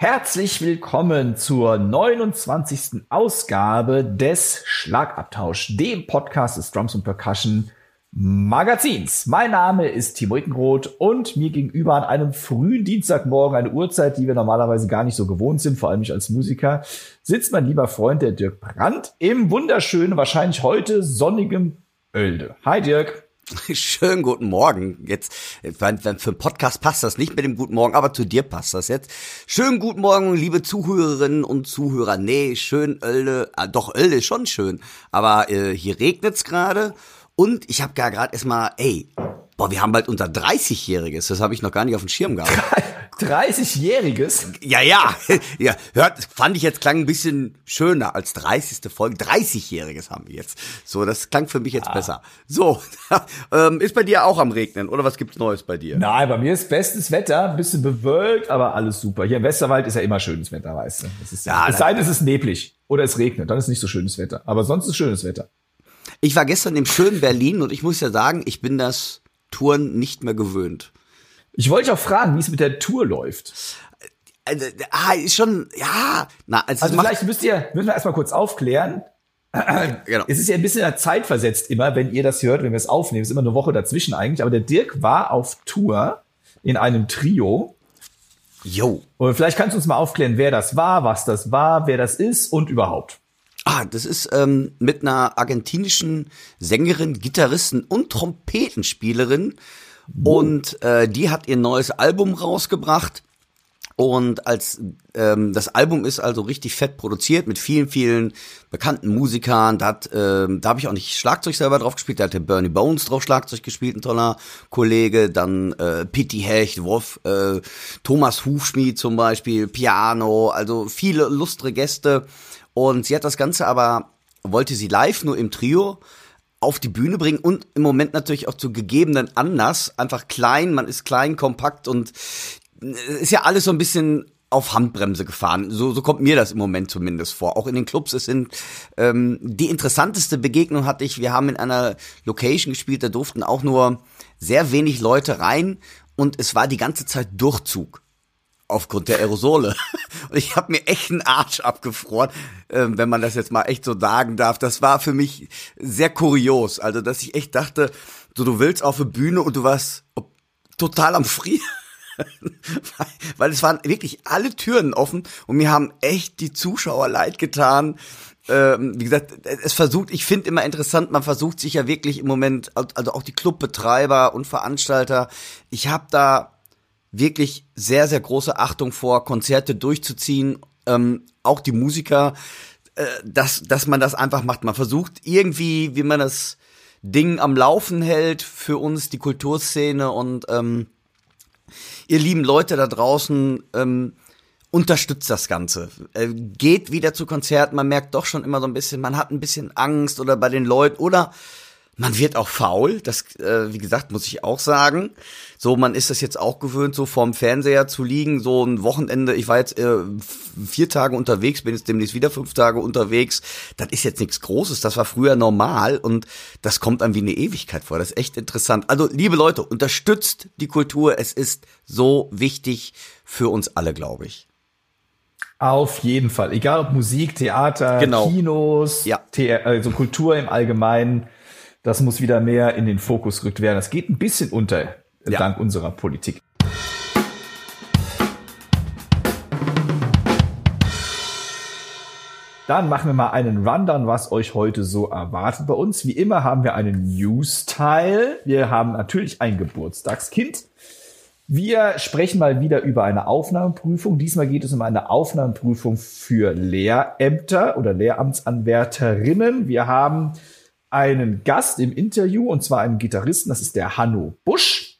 Herzlich willkommen zur 29. Ausgabe des Schlagabtausch, dem Podcast des Drums und Percussion Magazins. Mein Name ist Timo Ickenroth und mir gegenüber an einem frühen Dienstagmorgen, eine Uhrzeit, die wir normalerweise gar nicht so gewohnt sind, vor allem nicht als Musiker, sitzt mein lieber Freund, der Dirk Brandt, im wunderschönen, wahrscheinlich heute sonnigem Oelde. Hi Dirk. Schönen guten Morgen. Jetzt, für einen Podcast passt das nicht mit dem Guten Morgen, aber zu dir passt das jetzt. Schönen guten Morgen, liebe Zuhörerinnen und Zuhörer. Nee, schön Oelde, ah, doch Oelde ist schon schön, aber äh, hier regnet's gerade und ich habe gar gerade erstmal, ey, boah, wir haben bald unser 30-Jähriges. Das habe ich noch gar nicht auf dem Schirm gehabt. 30-Jähriges? Ja, ja. ja, hört, fand ich jetzt klang ein bisschen schöner als 30. Folge. 30-Jähriges haben wir jetzt. So, das klang für mich jetzt ah. besser. So, ähm, ist bei dir auch am Regnen oder was gibt's Neues bei dir? Nein, bei mir ist bestes Wetter, ein bisschen bewölkt, aber alles super. Hier im Westerwald ist ja immer schönes Wetter, weißt du. Es, ist, ja, es sei denn, es ist neblig oder es regnet, dann ist nicht so schönes Wetter. Aber sonst ist schönes Wetter. Ich war gestern im schönen Berlin und ich muss ja sagen, ich bin das Touren nicht mehr gewöhnt. Ich wollte auch fragen, wie es mit der Tour läuft. Also, ah, ist schon, ja. Na, also, also vielleicht müsst ihr, müssen wir erstmal kurz aufklären. genau. Es ist ja ein bisschen zeitversetzt immer, wenn ihr das hört, wenn wir es aufnehmen. Es ist immer eine Woche dazwischen eigentlich. Aber der Dirk war auf Tour in einem Trio. Jo. Und vielleicht kannst du uns mal aufklären, wer das war, was das war, wer das ist und überhaupt. Ah, das ist ähm, mit einer argentinischen Sängerin, Gitarristin und Trompetenspielerin. Und äh, die hat ihr neues Album rausgebracht. Und als ähm, das Album ist also richtig fett produziert mit vielen, vielen bekannten Musikern. Da, hat, ähm, da habe ich auch nicht Schlagzeug selber drauf gespielt, da hat der Bernie Bones drauf Schlagzeug gespielt, ein toller Kollege. Dann äh, Pitti Hecht, Wolf, äh, Thomas Hufschmied zum Beispiel, Piano, also viele lustre Gäste. Und sie hat das Ganze aber, wollte sie live nur im Trio auf die Bühne bringen und im Moment natürlich auch zu gegebenen Anlass. Einfach klein, man ist klein, kompakt und ist ja alles so ein bisschen auf Handbremse gefahren. So, so kommt mir das im Moment zumindest vor. Auch in den Clubs, es sind ähm, die interessanteste Begegnung hatte ich. Wir haben in einer Location gespielt, da durften auch nur sehr wenig Leute rein und es war die ganze Zeit Durchzug aufgrund der Aerosole. Und ich habe mir echt einen Arsch abgefroren, äh, wenn man das jetzt mal echt so sagen darf. Das war für mich sehr kurios. Also, dass ich echt dachte, so du willst auf eine Bühne und du warst total am Frieren. Weil es waren wirklich alle Türen offen und mir haben echt die Zuschauer leid getan. Ähm, wie gesagt, es versucht, ich finde immer interessant, man versucht sich ja wirklich im Moment, also auch die Clubbetreiber und Veranstalter, ich habe da wirklich sehr, sehr große Achtung vor, Konzerte durchzuziehen, ähm, auch die Musiker, äh, dass, dass man das einfach macht. Man versucht irgendwie, wie man das Ding am Laufen hält für uns, die Kulturszene und ähm, ihr lieben Leute da draußen, ähm, unterstützt das Ganze. Äh, geht wieder zu Konzerten, man merkt doch schon immer so ein bisschen, man hat ein bisschen Angst oder bei den Leuten oder man wird auch faul, das, äh, wie gesagt, muss ich auch sagen. So, man ist das jetzt auch gewöhnt, so vorm Fernseher zu liegen, so ein Wochenende. Ich war jetzt äh, vier Tage unterwegs, bin jetzt demnächst wieder fünf Tage unterwegs. Das ist jetzt nichts Großes, das war früher normal und das kommt einem wie eine Ewigkeit vor. Das ist echt interessant. Also, liebe Leute, unterstützt die Kultur. Es ist so wichtig für uns alle, glaube ich. Auf jeden Fall. Egal ob Musik, Theater, genau. Kinos, ja. The also Kultur im Allgemeinen das muss wieder mehr in den Fokus gerückt werden. Das geht ein bisschen unter, ja. dank unserer Politik. Dann machen wir mal einen Rundown, was euch heute so erwartet bei uns. Wie immer haben wir einen News-Teil. Wir haben natürlich ein Geburtstagskind. Wir sprechen mal wieder über eine Aufnahmeprüfung. Diesmal geht es um eine Aufnahmeprüfung für Lehrämter oder Lehramtsanwärterinnen. Wir haben einen Gast im Interview und zwar einen Gitarristen, das ist der Hanno Busch.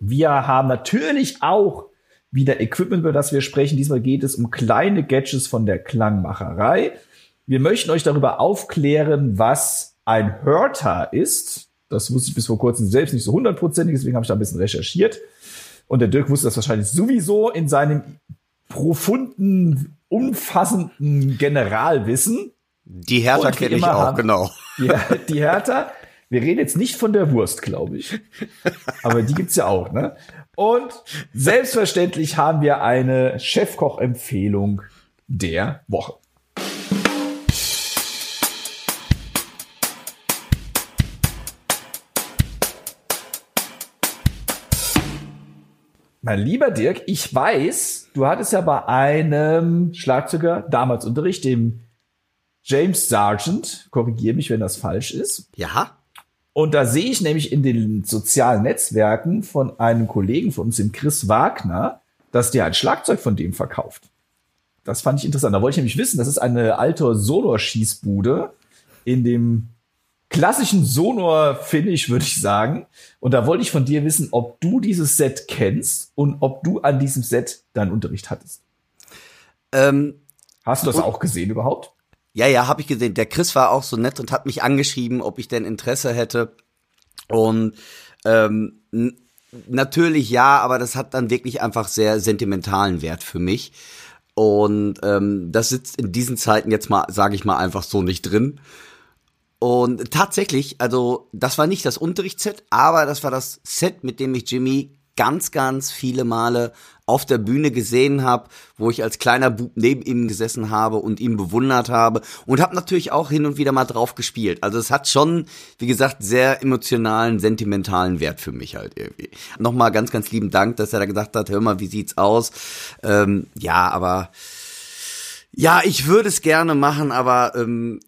Wir haben natürlich auch wieder Equipment, über das wir sprechen. Diesmal geht es um kleine Gadgets von der Klangmacherei. Wir möchten euch darüber aufklären, was ein Hörter ist. Das wusste ich bis vor kurzem selbst nicht so hundertprozentig, deswegen habe ich da ein bisschen recherchiert. Und der Dirk wusste das wahrscheinlich sowieso in seinem profunden, umfassenden Generalwissen. Die Hertha kenne ich auch, haben, genau. Die, die Hertha, wir reden jetzt nicht von der Wurst, glaube ich. Aber die gibt's ja auch, ne? Und selbstverständlich haben wir eine Chefkoch-Empfehlung der Woche. Mein lieber Dirk, ich weiß, du hattest ja bei einem Schlagzeuger damals Unterricht, dem James Sargent, korrigiere mich, wenn das falsch ist. Ja. Und da sehe ich nämlich in den sozialen Netzwerken von einem Kollegen von uns, dem Chris Wagner, dass der ein Schlagzeug von dem verkauft. Das fand ich interessant. Da wollte ich nämlich wissen, das ist eine alte Sonor-Schießbude in dem klassischen Sonor-Finish, würde ich sagen. Und da wollte ich von dir wissen, ob du dieses Set kennst und ob du an diesem Set deinen Unterricht hattest. Ähm, Hast du das auch gesehen überhaupt? Ja, ja, habe ich gesehen. Der Chris war auch so nett und hat mich angeschrieben, ob ich denn Interesse hätte. Und ähm, natürlich ja, aber das hat dann wirklich einfach sehr sentimentalen Wert für mich. Und ähm, das sitzt in diesen Zeiten jetzt mal, sage ich mal, einfach so nicht drin. Und tatsächlich, also das war nicht das Unterrichtsset, aber das war das Set, mit dem ich Jimmy ganz, ganz viele Male auf der Bühne gesehen habe, wo ich als kleiner Bub neben ihm gesessen habe und ihn bewundert habe und habe natürlich auch hin und wieder mal drauf gespielt. Also es hat schon, wie gesagt, sehr emotionalen, sentimentalen Wert für mich halt irgendwie. Nochmal ganz, ganz lieben Dank, dass er da gesagt hat, hör mal, wie sieht's aus? Ähm, ja, aber ja, ich würde es gerne machen, aber ähm,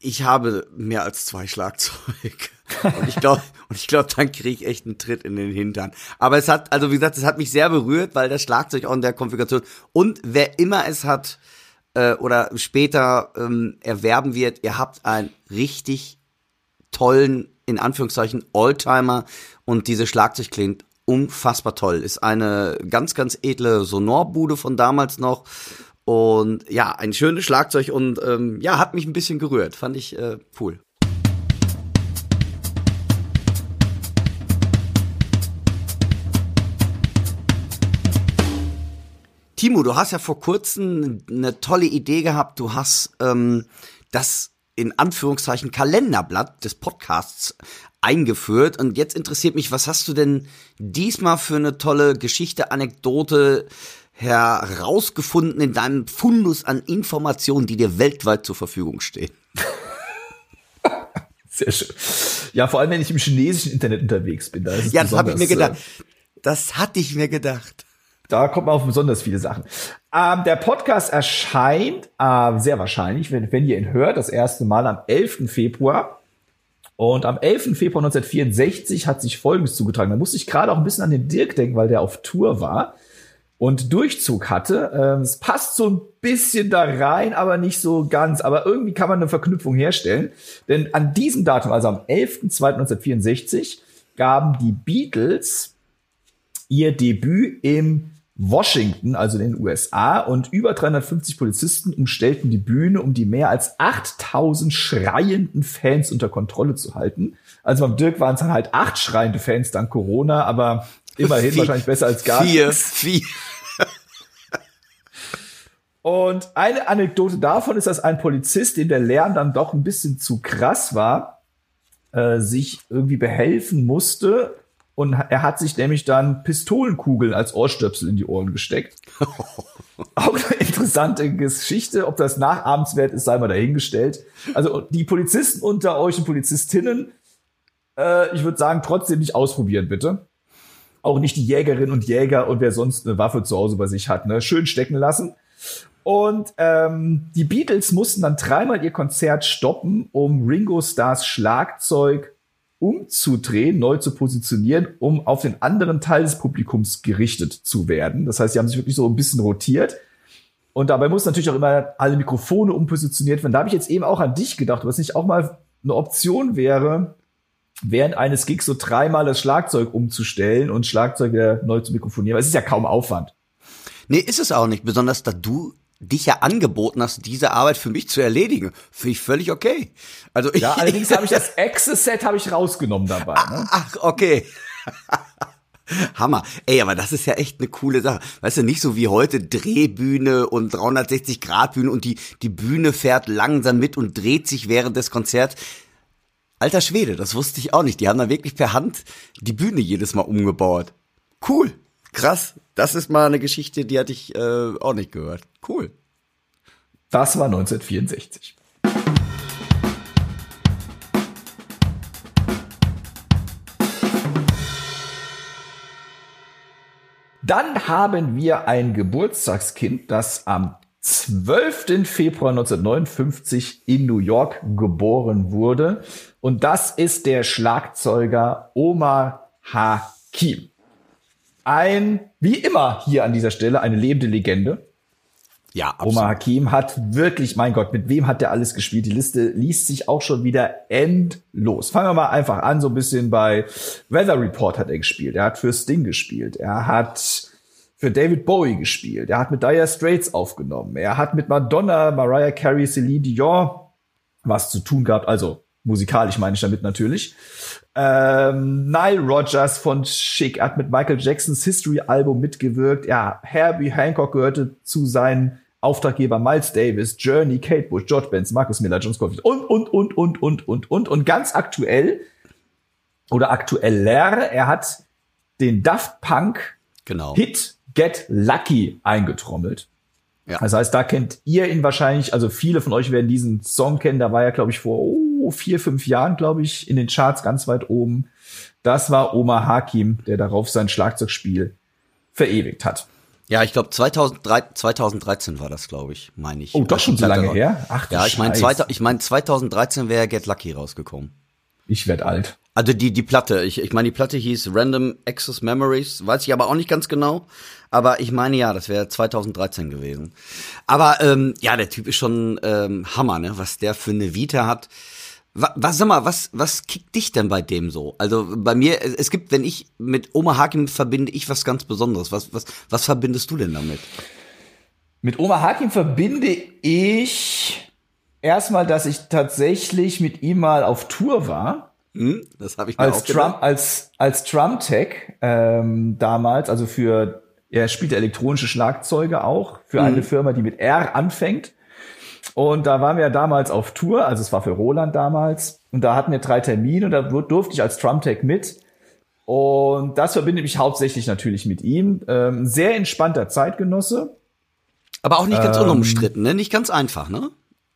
ich habe mehr als zwei Schlagzeug. Und ich glaube, und ich glaube, dann kriege ich echt einen Tritt in den Hintern. Aber es hat, also wie gesagt, es hat mich sehr berührt, weil das Schlagzeug auch in der Konfiguration und wer immer es hat äh, oder später ähm, erwerben wird, ihr habt einen richtig tollen, in Anführungszeichen, Oldtimer und diese Schlagzeug klingt unfassbar toll. Ist eine ganz, ganz edle Sonorbude von damals noch und ja, ein schönes Schlagzeug und ähm, ja, hat mich ein bisschen gerührt. Fand ich äh, cool. Timo, du hast ja vor kurzem eine tolle Idee gehabt. Du hast ähm, das in Anführungszeichen Kalenderblatt des Podcasts eingeführt. Und jetzt interessiert mich, was hast du denn diesmal für eine tolle Geschichte, Anekdote, herausgefunden in deinem Fundus an Informationen, die dir weltweit zur Verfügung stehen? Sehr schön. Ja, vor allem, wenn ich im chinesischen Internet unterwegs bin. Da ist es ja, das habe ich mir gedacht. Äh, das hatte ich mir gedacht. Da kommt man auf besonders viele Sachen. Ähm, der Podcast erscheint äh, sehr wahrscheinlich, wenn, wenn ihr ihn hört, das erste Mal am 11. Februar. Und am 11. Februar 1964 hat sich Folgendes zugetragen. Da musste ich gerade auch ein bisschen an den Dirk denken, weil der auf Tour war und Durchzug hatte. Ähm, es passt so ein bisschen da rein, aber nicht so ganz. Aber irgendwie kann man eine Verknüpfung herstellen. Denn an diesem Datum, also am 11.02.1964, gaben die Beatles ihr Debüt im Washington, also in den USA, und über 350 Polizisten umstellten die Bühne, um die mehr als 8000 schreienden Fans unter Kontrolle zu halten. Also beim Dirk waren es dann halt acht schreiende Fans dank Corona, aber immerhin vier, wahrscheinlich besser als gar vier, nichts. Vier. Und eine Anekdote davon ist, dass ein Polizist, dem der Lärm dann doch ein bisschen zu krass war, äh, sich irgendwie behelfen musste. Und er hat sich nämlich dann Pistolenkugeln als Ohrstöpsel in die Ohren gesteckt. Auch eine interessante Geschichte. Ob das nachahmenswert ist, sei mal dahingestellt. Also die Polizisten unter euch und Polizistinnen, äh, ich würde sagen, trotzdem nicht ausprobieren, bitte. Auch nicht die Jägerinnen und Jäger und wer sonst eine Waffe zu Hause bei sich hat, ne? Schön stecken lassen. Und ähm, die Beatles mussten dann dreimal ihr Konzert stoppen, um Ringo Stars Schlagzeug umzudrehen, neu zu positionieren, um auf den anderen Teil des Publikums gerichtet zu werden. Das heißt, sie haben sich wirklich so ein bisschen rotiert. Und dabei muss natürlich auch immer alle Mikrofone umpositioniert werden. Da habe ich jetzt eben auch an dich gedacht, was nicht auch mal eine Option wäre, während eines Gigs so dreimal das Schlagzeug umzustellen und Schlagzeug wieder neu zu mikrofonieren. Aber es ist ja kaum Aufwand. Nee, ist es auch nicht. Besonders da du dich ja angeboten hast, diese Arbeit für mich zu erledigen. Finde ich völlig okay. Also ich ja, allerdings habe ich das Access-Set habe ich rausgenommen dabei. Ne? Ach, okay. Hammer. Ey, aber das ist ja echt eine coole Sache. Weißt du, nicht so wie heute Drehbühne und 360 Grad Bühne und die, die Bühne fährt langsam mit und dreht sich während des Konzerts. Alter Schwede, das wusste ich auch nicht. Die haben da wirklich per Hand die Bühne jedes Mal umgebaut. Cool. Krass. Das ist mal eine Geschichte, die hatte ich äh, auch nicht gehört. Cool. Das war 1964. Dann haben wir ein Geburtstagskind, das am 12. Februar 1959 in New York geboren wurde. Und das ist der Schlagzeuger Omar Hakim. Ein, wie immer hier an dieser Stelle, eine lebende Legende. Ja, absolut. Omar Hakim hat wirklich, mein Gott, mit wem hat der alles gespielt? Die Liste liest sich auch schon wieder endlos. Fangen wir mal einfach an, so ein bisschen bei Weather Report hat er gespielt. Er hat für Sting gespielt. Er hat für David Bowie gespielt. Er hat mit Dire Straits aufgenommen. Er hat mit Madonna, Mariah Carey, Celine Dion was zu tun gehabt. Also musikalisch meine ich damit natürlich. Ähm, Nile Rogers von Chic hat mit Michael Jacksons History-Album mitgewirkt. Ja, Herbie Hancock gehörte zu seinen Auftraggeber Miles Davis, Journey, Kate Bush, George Benson, Marcus Miller, John Scofield und, und, und, und, und, und, und. Und ganz aktuell oder aktueller, er hat den Daft Punk genau. Hit Get Lucky eingetrommelt. Ja. Das heißt, da kennt ihr ihn wahrscheinlich, also viele von euch werden diesen Song kennen, da war er, glaube ich, vor oh, vier, fünf Jahren, glaube ich, in den Charts ganz weit oben. Das war Omar Hakim, der darauf sein Schlagzeugspiel verewigt hat. Ja, ich glaube 2013 war das, glaube ich, meine ich. Oh, doch schon so lange her? Ach, ja, ich meine ich mein 2013 wäre Get Lucky rausgekommen. Ich werd alt. Also die die Platte, ich ich meine die Platte hieß Random Access Memories, weiß ich aber auch nicht ganz genau, aber ich meine ja, das wäre 2013 gewesen. Aber ähm, ja, der Typ ist schon ähm, Hammer, ne, was der für eine Vita hat. Was, sag mal, was was kickt dich denn bei dem so? Also bei mir es gibt, wenn ich mit Oma Hakim verbinde ich was ganz Besonderes. Was was was verbindest du denn damit? Mit Oma Hakim verbinde ich erstmal, dass ich tatsächlich mit ihm mal auf Tour war hm, das habe ich mir als Trump als als Trump Tech ähm, damals, also für er spielt elektronische Schlagzeuge auch für mhm. eine Firma, die mit R anfängt. Und da waren wir ja damals auf Tour, also es war für Roland damals. Und da hatten wir drei Termine und da durfte ich als Trump Tech mit. Und das verbinde mich hauptsächlich natürlich mit ihm. Ähm, sehr entspannter Zeitgenosse. Aber auch nicht ganz ähm, unumstritten, ne? Nicht ganz einfach, ne?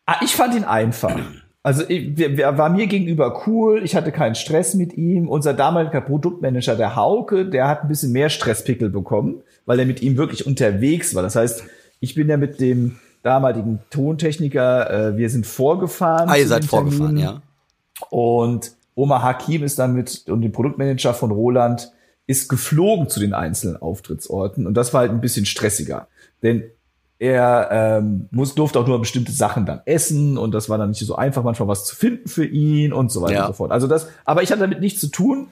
Ah, ich fand ihn einfach. Also er war mir gegenüber cool, ich hatte keinen Stress mit ihm. Unser damaliger Produktmanager, der Hauke, der hat ein bisschen mehr Stresspickel bekommen, weil er mit ihm wirklich unterwegs war. Das heißt, ich bin ja mit dem damaligen Tontechniker, äh, wir sind vorgefahren. Ah, ihr seid vorgefahren, ja. Und Omar Hakim ist dann mit, und dem Produktmanager von Roland ist geflogen zu den einzelnen Auftrittsorten. Und das war halt ein bisschen stressiger. Denn er ähm, muss, durfte auch nur bestimmte Sachen dann essen und das war dann nicht so einfach, manchmal was zu finden für ihn und so weiter ja. und so fort. Also das, aber ich hatte damit nichts zu tun.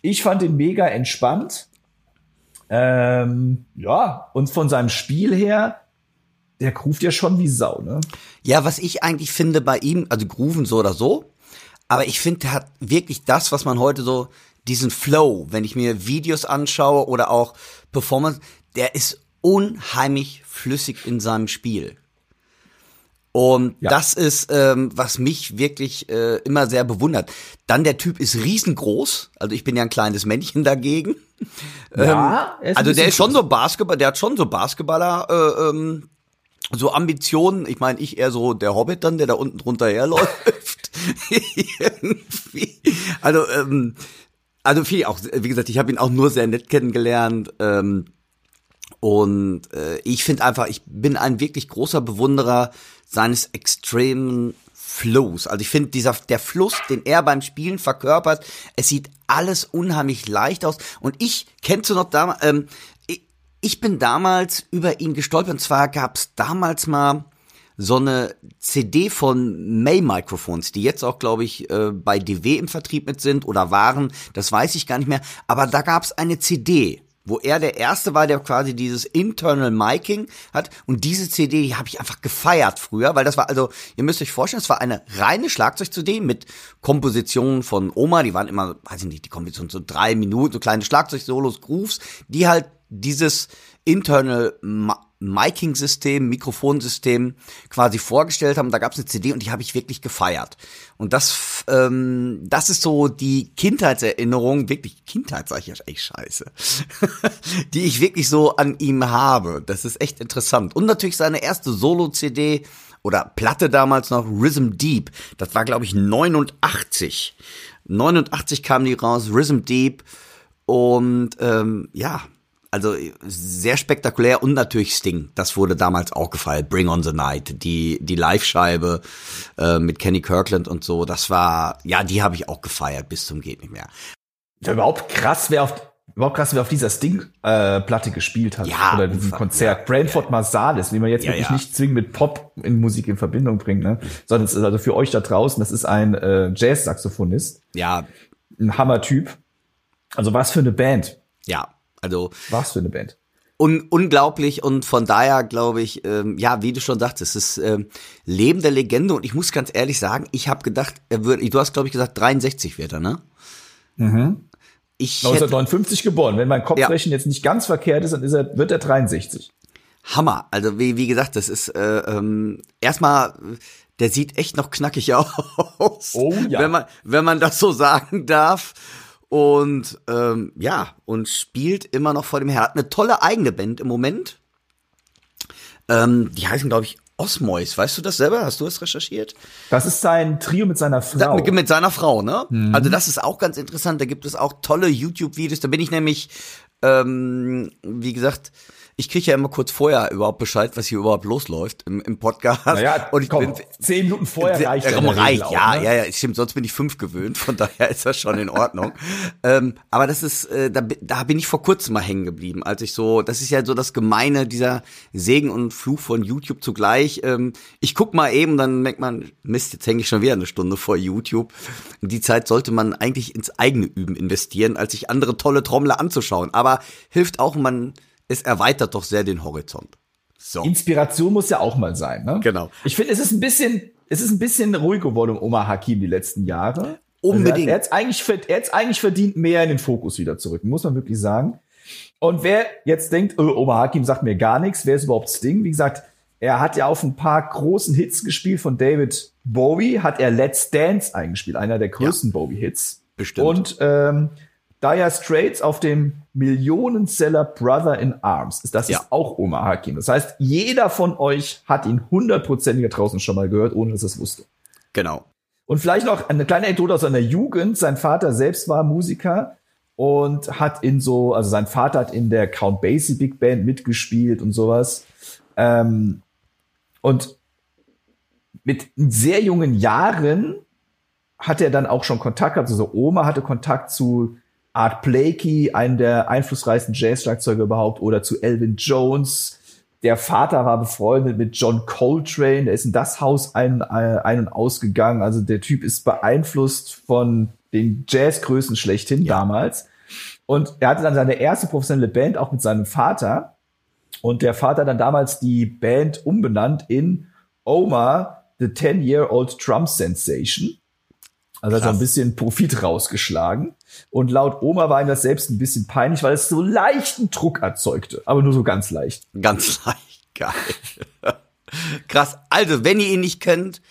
Ich fand ihn mega entspannt. Ähm, ja, und von seinem Spiel her, der groovt ja schon wie Sau, ne? Ja, was ich eigentlich finde bei ihm, also grooven so oder so, aber ich finde, er hat wirklich das, was man heute so, diesen Flow, wenn ich mir Videos anschaue oder auch Performance, der ist unheimlich flüssig in seinem Spiel. Und ja. das ist, ähm, was mich wirklich äh, immer sehr bewundert. Dann der Typ ist riesengroß, also ich bin ja ein kleines Männchen dagegen. Ja, ähm, also der ist schon so Basketball, der hat schon so Basketballer, äh, ähm, so Ambitionen. Ich meine, ich eher so der Hobbit dann, der da unten drunter herläuft. also, ähm, also viel auch, wie gesagt, ich habe ihn auch nur sehr nett kennengelernt. Ähm, und äh, ich finde einfach, ich bin ein wirklich großer Bewunderer seines extremen Flows. Also ich finde dieser der Fluss, den er beim Spielen verkörpert, es sieht alles unheimlich leicht aus. Und ich kennst du noch damals, ähm, ich, bin damals über ihn gestolpert. Und zwar gab es damals mal so eine CD von May Microphones, die jetzt auch, glaube ich, äh, bei DW im Vertrieb mit sind oder waren, das weiß ich gar nicht mehr. Aber da gab es eine CD wo er der erste war, der quasi dieses Internal Miking hat. Und diese CD, die habe ich einfach gefeiert früher, weil das war, also, ihr müsst euch vorstellen, es war eine reine Schlagzeug-CD mit Kompositionen von Oma, die waren immer, weiß ich nicht, die Kompositionen so drei Minuten, so kleine Schlagzeug-Solos, Grooves, die halt dieses Internal Miking-System, Mikrofonsystem quasi vorgestellt haben. Da gab es eine CD und die habe ich wirklich gefeiert. Und das, ähm, das ist so die Kindheitserinnerung, wirklich Kindheit sage ich ja echt scheiße, die ich wirklich so an ihm habe. Das ist echt interessant. Und natürlich seine erste Solo-CD oder Platte damals noch, Rhythm Deep. Das war, glaube ich, 89. 89 kam die raus, Rhythm Deep. Und ähm, ja, also sehr spektakulär und natürlich Sting. Das wurde damals auch gefeiert. Bring on the Night, die die Live-Scheibe äh, mit Kenny Kirkland und so. Das war ja, die habe ich auch gefeiert bis zum geht nicht mehr. Ja, überhaupt krass, wer auf überhaupt krass, wer auf dieser Sting-Platte äh, gespielt hat. Ja, oder diesem Konzert. Ja, Brantford ja. Marsalis, wie man jetzt ja, wirklich ja. nicht zwingend mit Pop in Musik in Verbindung bringt, ne? Sondern es ist also für euch da draußen, das ist ein äh, Jazz-Saxophonist. Ja. Ein Hammer-Typ. Also was für eine Band. Ja, also was für eine Band. Un unglaublich und von daher glaube ich, ähm, ja, wie du schon sagtest, es ist ähm, lebende Legende und ich muss ganz ehrlich sagen, ich habe gedacht, er würde, du hast glaube ich gesagt 63 wird er, ne? Mhm. Ich 1959 hätte, geboren. Wenn mein Kopfrechnen ja. jetzt nicht ganz verkehrt ist, dann ist er, wird er 63. Hammer. Also wie, wie gesagt, das ist äh, ähm, erstmal, der sieht echt noch knackig aus. Oh ja. Wenn man, wenn man das so sagen darf. Und ähm, ja, und spielt immer noch vor dem Herrn. Hat eine tolle eigene Band im Moment. Ähm, die heißen, glaube ich, Osmois. Weißt du das selber? Hast du das recherchiert? Das ist sein Trio mit seiner Frau. mit, mit seiner Frau, ne? Mhm. Also das ist auch ganz interessant. Da gibt es auch tolle YouTube-Videos. Da bin ich nämlich, ähm, wie gesagt, ich kriege ja immer kurz vorher überhaupt Bescheid, was hier überhaupt losläuft im, im Podcast. Naja, und ich komm, bin zehn Minuten vorher reicht. Äh, reicht, auch, ja, ne? ja, ja, stimmt. Sonst bin ich fünf gewöhnt, von daher ist das schon in Ordnung. ähm, aber das ist, äh, da, da bin ich vor kurzem mal hängen geblieben, als ich so, das ist ja so das Gemeine dieser Segen und Fluch von YouTube zugleich. Ähm, ich guck mal eben, dann merkt man, Mist, jetzt hänge ich schon wieder eine Stunde vor YouTube. Die Zeit sollte man eigentlich ins eigene Üben investieren, als sich andere tolle Trommler anzuschauen. Aber hilft auch, man es erweitert doch sehr den Horizont. So. Inspiration muss ja auch mal sein, ne? Genau. Ich finde, es ist ein bisschen, es ist ein bisschen ruhig geworden um Omar Hakim die letzten Jahre. Unbedingt. Also er hat es eigentlich, er hat's eigentlich verdient, mehr in den Fokus wieder zurück, muss man wirklich sagen. Und wer jetzt denkt, oh, Omar Hakim sagt mir gar nichts, wer ist überhaupt Sting? Wie gesagt, er hat ja auf ein paar großen Hits gespielt von David Bowie, hat er Let's Dance eingespielt, einer der größten ja. Bowie-Hits. Bestimmt. Und ähm, Dire Straits auf dem Millionenseller Brother in Arms. Das ja. ist auch Omar Hakim. Das heißt, jeder von euch hat ihn hundertprozentig draußen schon mal gehört, ohne dass es wusste. Genau. Und vielleicht noch eine kleine Anekdote aus seiner Jugend. Sein Vater selbst war Musiker und hat in so, also sein Vater hat in der Count Basie Big Band mitgespielt und sowas. Ähm, und mit sehr jungen Jahren hat er dann auch schon Kontakt gehabt, also Oma hatte Kontakt zu Art Blakey, einen der einflussreichsten Jazz-Schlagzeuger überhaupt, oder zu Elvin Jones. Der Vater war befreundet mit John Coltrane, der ist in das Haus ein, äh, ein und ausgegangen. Also der Typ ist beeinflusst von den Jazzgrößen schlechthin ja. damals. Und er hatte dann seine erste professionelle Band auch mit seinem Vater. Und der Vater dann damals die Band umbenannt in Omar, the 10-Year-Old Trump Sensation. Also hat er ein bisschen Profit rausgeschlagen. Und laut Oma war ihm das selbst ein bisschen peinlich, weil es so leichten Druck erzeugte. Aber nur so ganz leicht. Ganz leicht, geil. Krass. Also, wenn ihr ihn nicht kennt,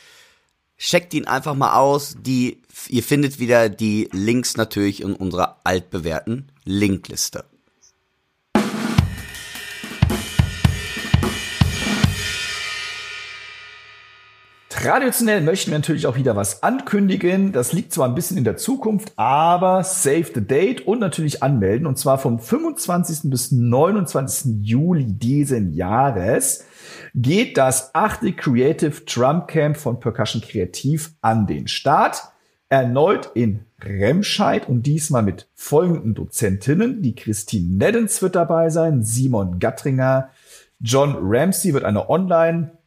checkt ihn einfach mal aus. Die, ihr findet wieder die Links natürlich in unserer altbewährten Linkliste. Traditionell möchten wir natürlich auch wieder was ankündigen. Das liegt zwar ein bisschen in der Zukunft, aber save the date und natürlich anmelden. Und zwar vom 25. bis 29. Juli diesen Jahres geht das achte Creative Drum Camp von Percussion Kreativ an den Start. Erneut in Remscheid und diesmal mit folgenden Dozentinnen. Die Christine Neddens wird dabei sein, Simon Gattringer, John Ramsey wird eine Online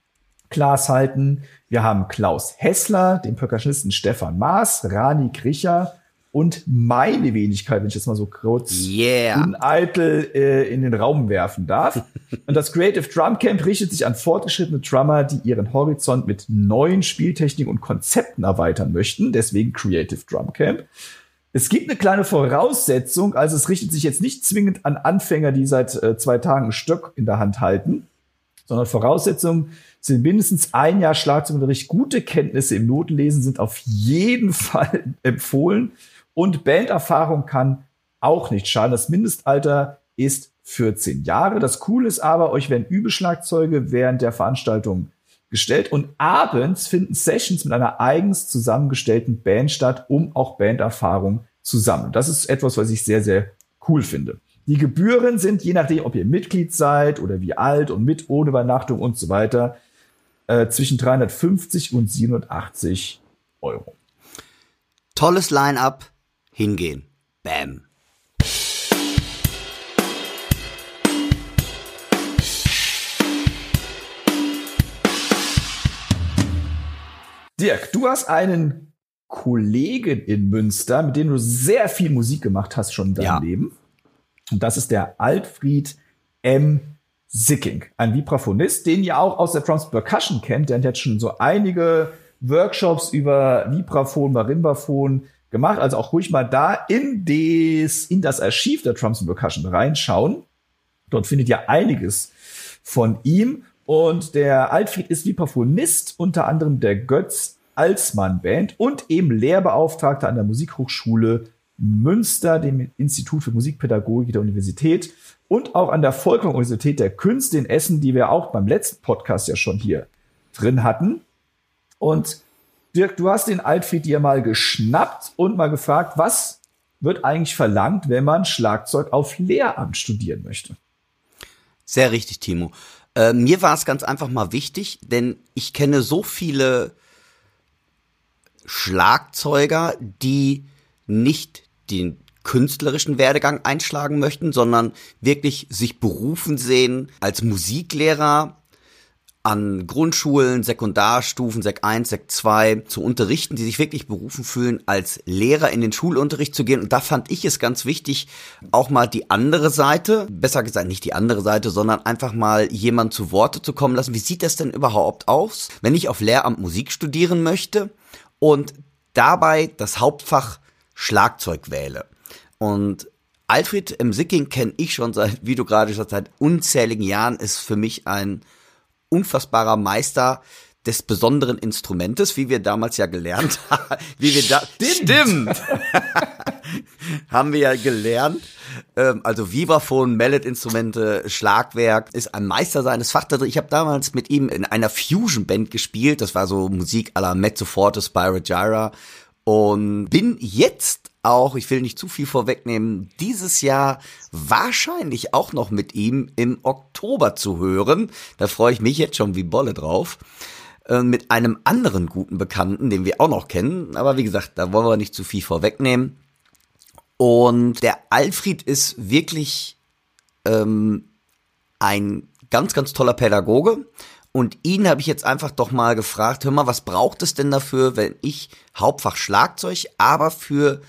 Klaas halten. Wir haben Klaus Hessler, den Percussionisten Stefan Maas, Rani Kricher und meine Wenigkeit, wenn ich jetzt mal so kurz yeah. uneitel äh, in den Raum werfen darf. und das Creative Drum Camp richtet sich an fortgeschrittene Drummer, die ihren Horizont mit neuen Spieltechniken und Konzepten erweitern möchten. Deswegen Creative Drum Camp. Es gibt eine kleine Voraussetzung, also es richtet sich jetzt nicht zwingend an Anfänger, die seit äh, zwei Tagen einen Stock in der Hand halten, sondern Voraussetzungen sind mindestens ein Jahr Schlagzeugunterricht. Gute Kenntnisse im Notenlesen sind auf jeden Fall empfohlen und Banderfahrung kann auch nicht schaden. Das Mindestalter ist 14 Jahre. Das Coole ist aber, euch werden Übeschlagzeuge während der Veranstaltung gestellt und abends finden Sessions mit einer eigens zusammengestellten Band statt, um auch Banderfahrung zu sammeln. Das ist etwas, was ich sehr, sehr cool finde. Die Gebühren sind, je nachdem, ob ihr Mitglied seid oder wie alt und mit, ohne Übernachtung und so weiter, äh, zwischen 350 und 780 Euro. Tolles Line-up, hingehen. Bam. Dirk, du hast einen Kollegen in Münster, mit dem du sehr viel Musik gemacht hast schon in deinem ja. Leben. Und das ist der Alfred M. Sicking, ein Vibraphonist, den ihr auch aus der Drums Percussion kennt. Der hat jetzt schon so einige Workshops über Vibraphon, Marimbaphon gemacht. Also auch ruhig mal da in, des, in das Archiv der Drums Percussion reinschauen. Dort findet ihr einiges von ihm. Und der Altfried ist Vibraphonist, unter anderem der Götz Alsmann Band und eben Lehrbeauftragter an der Musikhochschule Münster, dem Institut für Musikpädagogik der Universität und auch an der Volkwang-Universität der Künste in Essen, die wir auch beim letzten Podcast ja schon hier drin hatten. Und Dirk, du hast den Altfried dir mal geschnappt und mal gefragt, was wird eigentlich verlangt, wenn man Schlagzeug auf Lehramt studieren möchte? Sehr richtig, Timo. Äh, mir war es ganz einfach mal wichtig, denn ich kenne so viele Schlagzeuger, die nicht den künstlerischen Werdegang einschlagen möchten, sondern wirklich sich berufen sehen als Musiklehrer an Grundschulen, Sekundarstufen, Sek 1, Sek 2 zu unterrichten, die sich wirklich berufen fühlen, als Lehrer in den Schulunterricht zu gehen. Und da fand ich es ganz wichtig, auch mal die andere Seite, besser gesagt nicht die andere Seite, sondern einfach mal jemand zu Worte zu kommen lassen. Wie sieht das denn überhaupt aus, wenn ich auf Lehramt Musik studieren möchte und dabei das Hauptfach Schlagzeug wähle? Und Alfred M. Sicking kenne ich schon seit, wie du gerade schon seit unzähligen Jahren, ist für mich ein unfassbarer Meister des besonderen Instrumentes, wie wir damals ja gelernt haben. Wie wir da stimmt, stimmt. haben wir ja gelernt. Ähm, also Vibraphon, Mallet-Instrumente, Schlagwerk, ist ein Meister seines Fachs. Ich habe damals mit ihm in einer Fusion-Band gespielt. Das war so Musik à la Mezzo Forte, Spyro Gyra. Und bin jetzt auch, ich will nicht zu viel vorwegnehmen, dieses Jahr wahrscheinlich auch noch mit ihm im Oktober zu hören. Da freue ich mich jetzt schon wie Bolle drauf. Äh, mit einem anderen guten Bekannten, den wir auch noch kennen. Aber wie gesagt, da wollen wir nicht zu viel vorwegnehmen. Und der Alfred ist wirklich ähm, ein ganz, ganz toller Pädagoge. Und ihn habe ich jetzt einfach doch mal gefragt, hör mal, was braucht es denn dafür, wenn ich Hauptfach Schlagzeug, aber für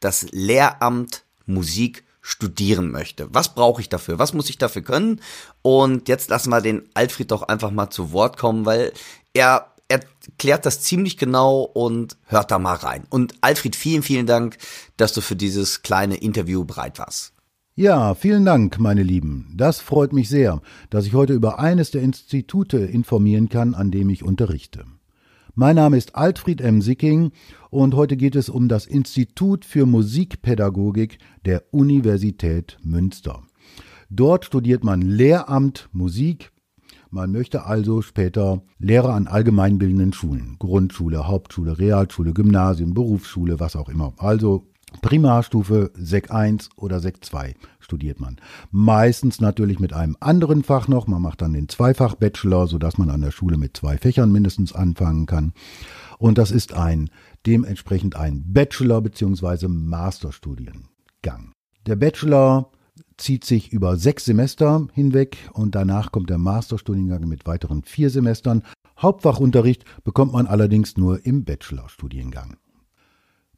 das Lehramt Musik studieren möchte. Was brauche ich dafür? Was muss ich dafür können? Und jetzt lassen wir den Alfred doch einfach mal zu Wort kommen, weil er erklärt das ziemlich genau und hört da mal rein. Und Alfred, vielen, vielen Dank, dass du für dieses kleine Interview bereit warst. Ja, vielen Dank, meine Lieben. Das freut mich sehr, dass ich heute über eines der Institute informieren kann, an dem ich unterrichte. Mein Name ist Altfried M. Sicking und heute geht es um das Institut für Musikpädagogik der Universität Münster. Dort studiert man Lehramt Musik. Man möchte also später Lehrer an allgemeinbildenden Schulen, Grundschule, Hauptschule, Realschule, Gymnasium, Berufsschule, was auch immer. Also Primarstufe Sek 1 oder Sek 2 studiert man. Meistens natürlich mit einem anderen Fach noch. Man macht dann den Zweifach-Bachelor, sodass man an der Schule mit zwei Fächern mindestens anfangen kann. Und das ist ein dementsprechend ein Bachelor- bzw. Masterstudiengang. Der Bachelor zieht sich über sechs Semester hinweg und danach kommt der Masterstudiengang mit weiteren vier Semestern. Hauptfachunterricht bekommt man allerdings nur im Bachelorstudiengang.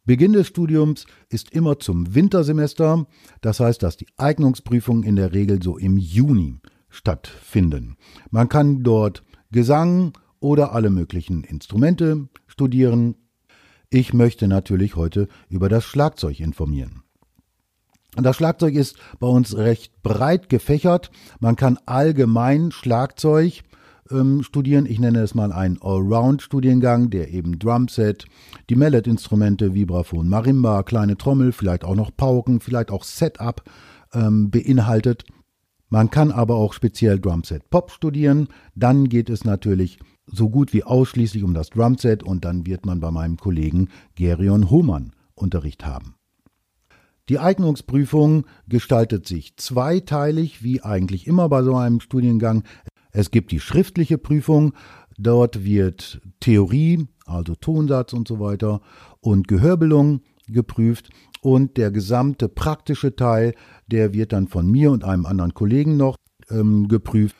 Beginn des Studiums ist immer zum Wintersemester, das heißt, dass die Eignungsprüfungen in der Regel so im Juni stattfinden. Man kann dort Gesang oder alle möglichen Instrumente studieren. Ich möchte natürlich heute über das Schlagzeug informieren. Das Schlagzeug ist bei uns recht breit gefächert. Man kann allgemein Schlagzeug ähm, studieren. Ich nenne es mal einen Allround-Studiengang, der eben Drumset, die Mallet-Instrumente, Vibraphon, Marimba, kleine Trommel, vielleicht auch noch Pauken, vielleicht auch Setup ähm, beinhaltet. Man kann aber auch speziell Drumset Pop studieren. Dann geht es natürlich so gut wie ausschließlich um das Drumset und dann wird man bei meinem Kollegen Gerion Hohmann Unterricht haben. Die Eignungsprüfung gestaltet sich zweiteilig, wie eigentlich immer bei so einem Studiengang. Es gibt die schriftliche Prüfung, dort wird Theorie, also Tonsatz und so weiter, und Gehörbelung geprüft und der gesamte praktische Teil, der wird dann von mir und einem anderen Kollegen noch ähm, geprüft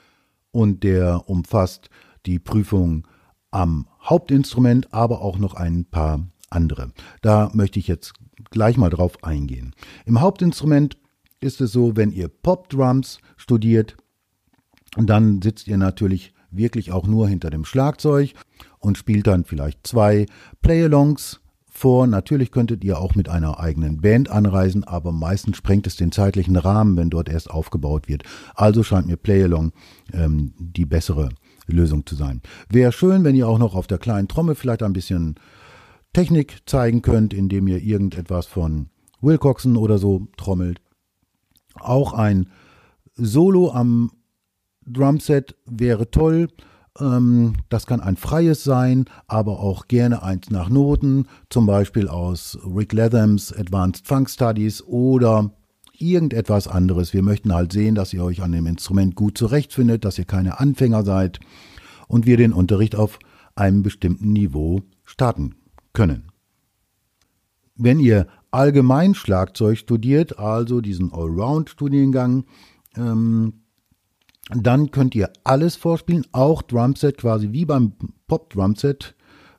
und der umfasst die Prüfung am Hauptinstrument, aber auch noch ein paar andere. Da möchte ich jetzt gleich mal drauf eingehen. Im Hauptinstrument ist es so, wenn ihr Pop-Drums studiert, dann sitzt ihr natürlich wirklich auch nur hinter dem Schlagzeug und spielt dann vielleicht zwei Play-Alongs vor. Natürlich könntet ihr auch mit einer eigenen Band anreisen, aber meistens sprengt es den zeitlichen Rahmen, wenn dort erst aufgebaut wird. Also scheint mir Play-Along ähm, die bessere Lösung zu sein. Wäre schön, wenn ihr auch noch auf der kleinen Trommel vielleicht ein bisschen Technik zeigen könnt, indem ihr irgendetwas von Wilcoxon oder so trommelt. Auch ein Solo am Drumset wäre toll. Ähm, das kann ein freies sein, aber auch gerne eins nach Noten, zum Beispiel aus Rick Lathams Advanced Funk Studies oder irgendetwas anderes. Wir möchten halt sehen, dass ihr euch an dem Instrument gut zurechtfindet, dass ihr keine Anfänger seid und wir den Unterricht auf einem bestimmten Niveau starten können. Wenn ihr allgemein Schlagzeug studiert, also diesen Allround-Studiengang, ähm, dann könnt ihr alles vorspielen, auch Drumset quasi wie beim Pop-Drumset,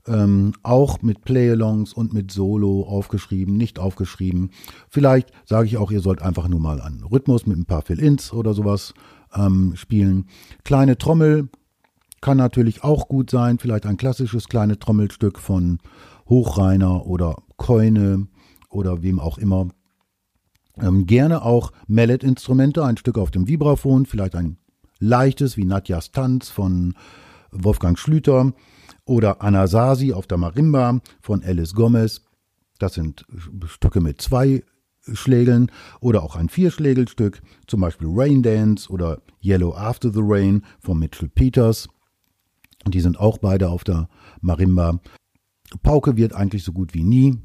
ähm, auch mit Play-Alongs und mit Solo aufgeschrieben, nicht aufgeschrieben. Vielleicht sage ich auch, ihr sollt einfach nur mal an Rhythmus mit ein paar Fill-Ins oder sowas ähm, spielen. Kleine Trommel kann natürlich auch gut sein, vielleicht ein klassisches kleine Trommelstück von Hochreiner oder Keune oder wem auch immer. Ähm, gerne auch Mallet-Instrumente, ein Stück auf dem Vibraphon, vielleicht ein leichtes wie Nadjas Tanz von Wolfgang Schlüter oder Anasazi auf der Marimba von Alice Gomez. Das sind Stücke mit zwei Schlägeln oder auch ein Vierschlägelstück, zum Beispiel Rain Dance oder Yellow After the Rain von Mitchell Peters. Die sind auch beide auf der Marimba. Pauke wird eigentlich so gut wie nie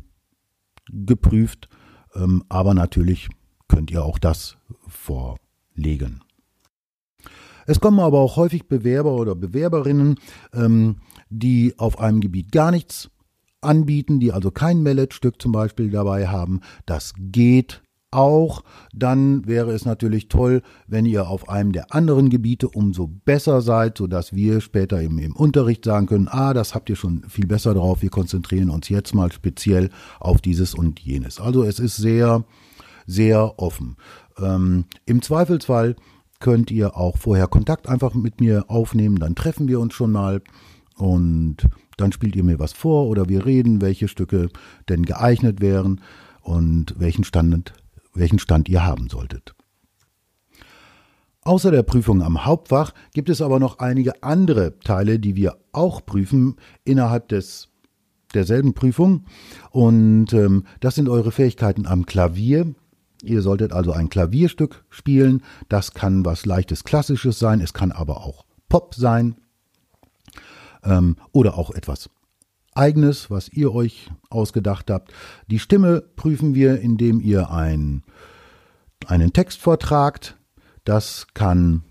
geprüft, ähm, aber natürlich könnt ihr auch das vorlegen. Es kommen aber auch häufig Bewerber oder Bewerberinnen, ähm, die auf einem Gebiet gar nichts anbieten, die also kein Mallet-Stück zum Beispiel dabei haben. Das geht auch, dann wäre es natürlich toll, wenn ihr auf einem der anderen Gebiete umso besser seid, sodass wir später eben im Unterricht sagen können, ah, das habt ihr schon viel besser drauf, wir konzentrieren uns jetzt mal speziell auf dieses und jenes. Also es ist sehr, sehr offen. Ähm, Im Zweifelsfall könnt ihr auch vorher Kontakt einfach mit mir aufnehmen, dann treffen wir uns schon mal und dann spielt ihr mir was vor oder wir reden, welche Stücke denn geeignet wären und welchen Stand welchen Stand ihr haben solltet. Außer der Prüfung am Hauptfach gibt es aber noch einige andere Teile, die wir auch prüfen innerhalb des derselben Prüfung. Und ähm, das sind eure Fähigkeiten am Klavier. Ihr solltet also ein Klavierstück spielen. Das kann was leichtes Klassisches sein. Es kann aber auch Pop sein. Ähm, oder auch etwas eigenes, was ihr euch ausgedacht habt. Die Stimme prüfen wir, indem ihr ein, einen Text vortragt. Das kann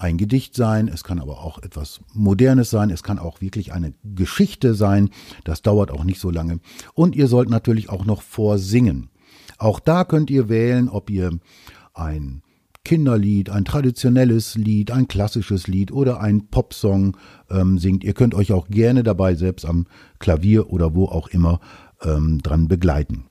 ein Gedicht sein, es kann aber auch etwas Modernes sein, es kann auch wirklich eine Geschichte sein. Das dauert auch nicht so lange. Und ihr sollt natürlich auch noch vorsingen. Auch da könnt ihr wählen, ob ihr ein Kinderlied, ein traditionelles Lied, ein klassisches Lied oder ein Popsong ähm, singt. Ihr könnt euch auch gerne dabei selbst am Klavier oder wo auch immer ähm, dran begleiten.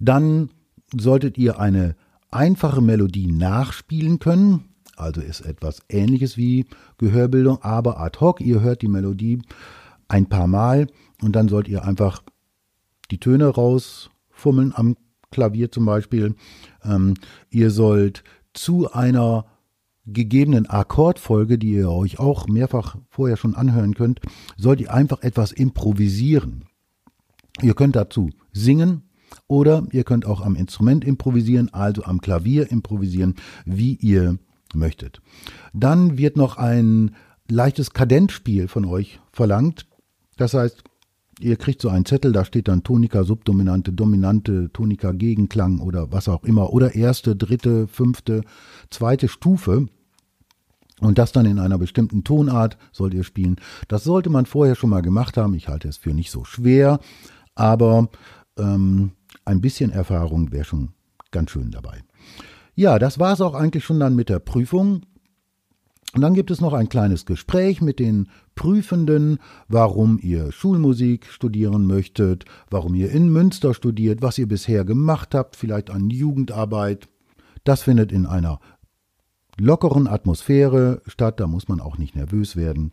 Dann solltet ihr eine einfache Melodie nachspielen können. Also ist etwas ähnliches wie Gehörbildung, aber ad hoc. Ihr hört die Melodie ein paar Mal und dann sollt ihr einfach die Töne rausfummeln am Klavier zum Beispiel. Ähm, ihr sollt zu einer gegebenen Akkordfolge, die ihr euch auch mehrfach vorher schon anhören könnt, sollt ihr einfach etwas improvisieren. Ihr könnt dazu singen oder ihr könnt auch am Instrument improvisieren, also am Klavier improvisieren, wie ihr möchtet. Dann wird noch ein leichtes Kadenzspiel von euch verlangt. Das heißt, ihr kriegt so einen Zettel, da steht dann Tonika Subdominante, Dominante, Tonika Gegenklang oder was auch immer. Oder erste, dritte, fünfte, zweite Stufe. Und das dann in einer bestimmten Tonart sollt ihr spielen. Das sollte man vorher schon mal gemacht haben. Ich halte es für nicht so schwer, aber ähm, ein bisschen Erfahrung wäre schon ganz schön dabei. Ja, das war es auch eigentlich schon dann mit der Prüfung. Und dann gibt es noch ein kleines Gespräch mit den Prüfenden, warum ihr Schulmusik studieren möchtet, warum ihr in Münster studiert, was ihr bisher gemacht habt, vielleicht an Jugendarbeit. Das findet in einer lockeren Atmosphäre statt, da muss man auch nicht nervös werden.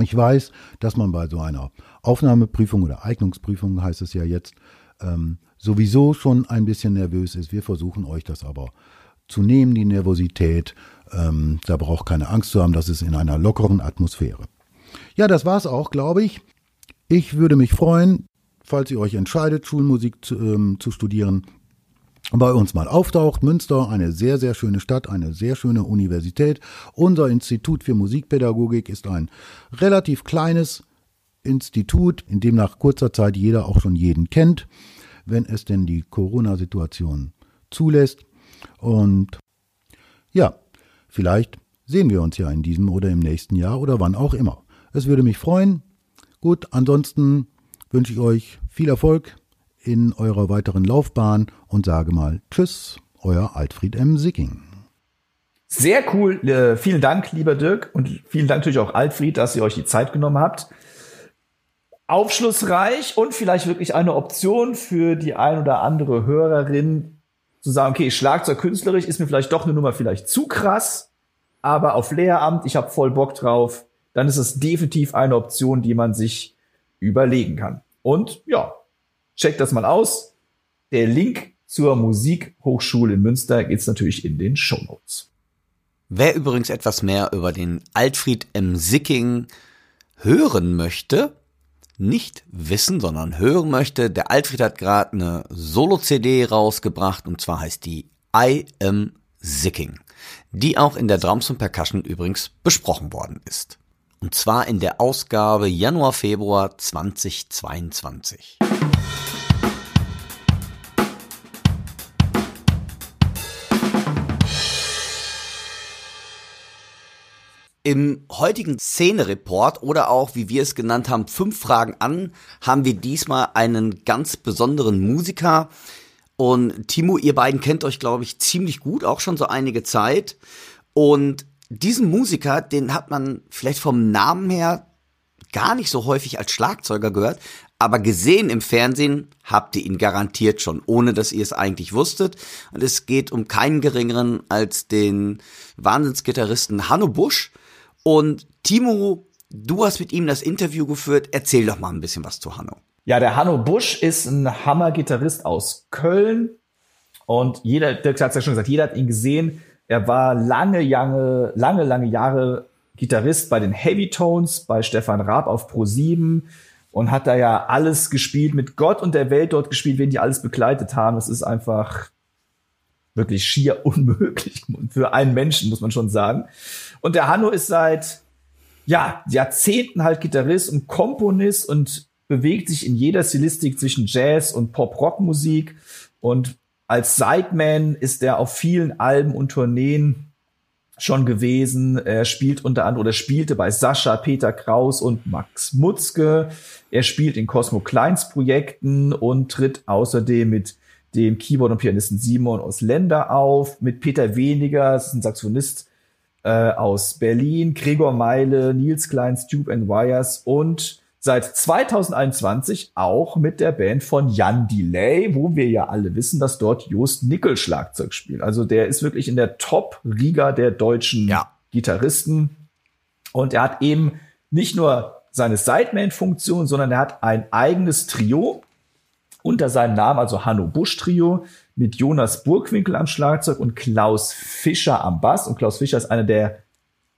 Ich weiß, dass man bei so einer Aufnahmeprüfung oder Eignungsprüfung heißt es ja jetzt, ähm, sowieso schon ein bisschen nervös ist. Wir versuchen euch das aber zu nehmen, die Nervosität. Ähm, da braucht keine Angst zu haben, das ist in einer lockeren Atmosphäre. Ja, das war's auch, glaube ich. Ich würde mich freuen, falls ihr euch entscheidet, Schulmusik zu, ähm, zu studieren, bei uns mal auftaucht. Münster, eine sehr, sehr schöne Stadt, eine sehr schöne Universität. Unser Institut für Musikpädagogik ist ein relativ kleines Institut, in dem nach kurzer Zeit jeder auch schon jeden kennt, wenn es denn die Corona-Situation zulässt. Und ja, vielleicht sehen wir uns ja in diesem oder im nächsten Jahr oder wann auch immer. Es würde mich freuen. Gut, ansonsten wünsche ich euch viel Erfolg in eurer weiteren Laufbahn und sage mal Tschüss, euer Altfried M. Sicking. Sehr cool. Äh, vielen Dank, lieber Dirk. Und vielen Dank natürlich auch Altfried, dass ihr euch die Zeit genommen habt. Aufschlussreich und vielleicht wirklich eine Option für die ein oder andere Hörerin, zu sagen, okay, Schlagzeug künstlerisch ist mir vielleicht doch eine Nummer vielleicht zu krass, aber auf Lehramt, ich habe voll Bock drauf, dann ist es definitiv eine Option, die man sich überlegen kann. Und ja, checkt das mal aus. Der Link zur Musikhochschule in Münster geht's natürlich in den Show Notes. Wer übrigens etwas mehr über den Altfried M. Sicking hören möchte, nicht wissen, sondern hören möchte, der Alfred hat gerade eine Solo-CD rausgebracht und zwar heißt die I Am Sicking, die auch in der Drums und Percussion übrigens besprochen worden ist. Und zwar in der Ausgabe Januar-Februar 2022. Im heutigen Szene-Report oder auch, wie wir es genannt haben, fünf Fragen an, haben wir diesmal einen ganz besonderen Musiker. Und Timo, ihr beiden kennt euch, glaube ich, ziemlich gut, auch schon so einige Zeit. Und diesen Musiker, den hat man vielleicht vom Namen her gar nicht so häufig als Schlagzeuger gehört, aber gesehen im Fernsehen habt ihr ihn garantiert schon, ohne dass ihr es eigentlich wusstet. Und es geht um keinen geringeren als den Wahnsinnsgitarristen Hanno Busch, und Timo, du hast mit ihm das Interview geführt. Erzähl doch mal ein bisschen was zu Hanno. Ja, der Hanno Busch ist ein Hammer-Gitarrist aus Köln. Und jeder, Dirk hat es ja schon gesagt, jeder hat ihn gesehen. Er war lange, lange, lange, lange Jahre Gitarrist bei den Heavy Tones, bei Stefan Raab auf Pro 7 und hat da ja alles gespielt, mit Gott und der Welt dort gespielt, wen die alles begleitet haben. Das ist einfach wirklich schier unmöglich für einen Menschen, muss man schon sagen. Und der Hanno ist seit ja, Jahrzehnten halt Gitarrist und Komponist und bewegt sich in jeder Stilistik zwischen Jazz und Pop-Rock-Musik. Und als Sideman ist er auf vielen Alben und Tourneen schon gewesen. Er spielt unter anderem oder spielte bei Sascha, Peter Kraus und Max Mutzke. Er spielt in Cosmo Kleins Projekten und tritt außerdem mit dem Keyboard und Pianisten Simon aus Länder auf, mit Peter Weniger, das ist ein Saxophonist äh, aus Berlin, Gregor Meile, Nils Klein, Tube and Wires und seit 2021 auch mit der Band von Jan Delay, wo wir ja alle wissen, dass dort Jost Nickel Schlagzeug spielt. Also der ist wirklich in der Top-Riga der deutschen ja. Gitarristen. Und er hat eben nicht nur seine Sideman-Funktion, sondern er hat ein eigenes Trio unter seinem Namen, also Hanno Busch Trio, mit Jonas Burgwinkel am Schlagzeug und Klaus Fischer am Bass. Und Klaus Fischer ist einer der,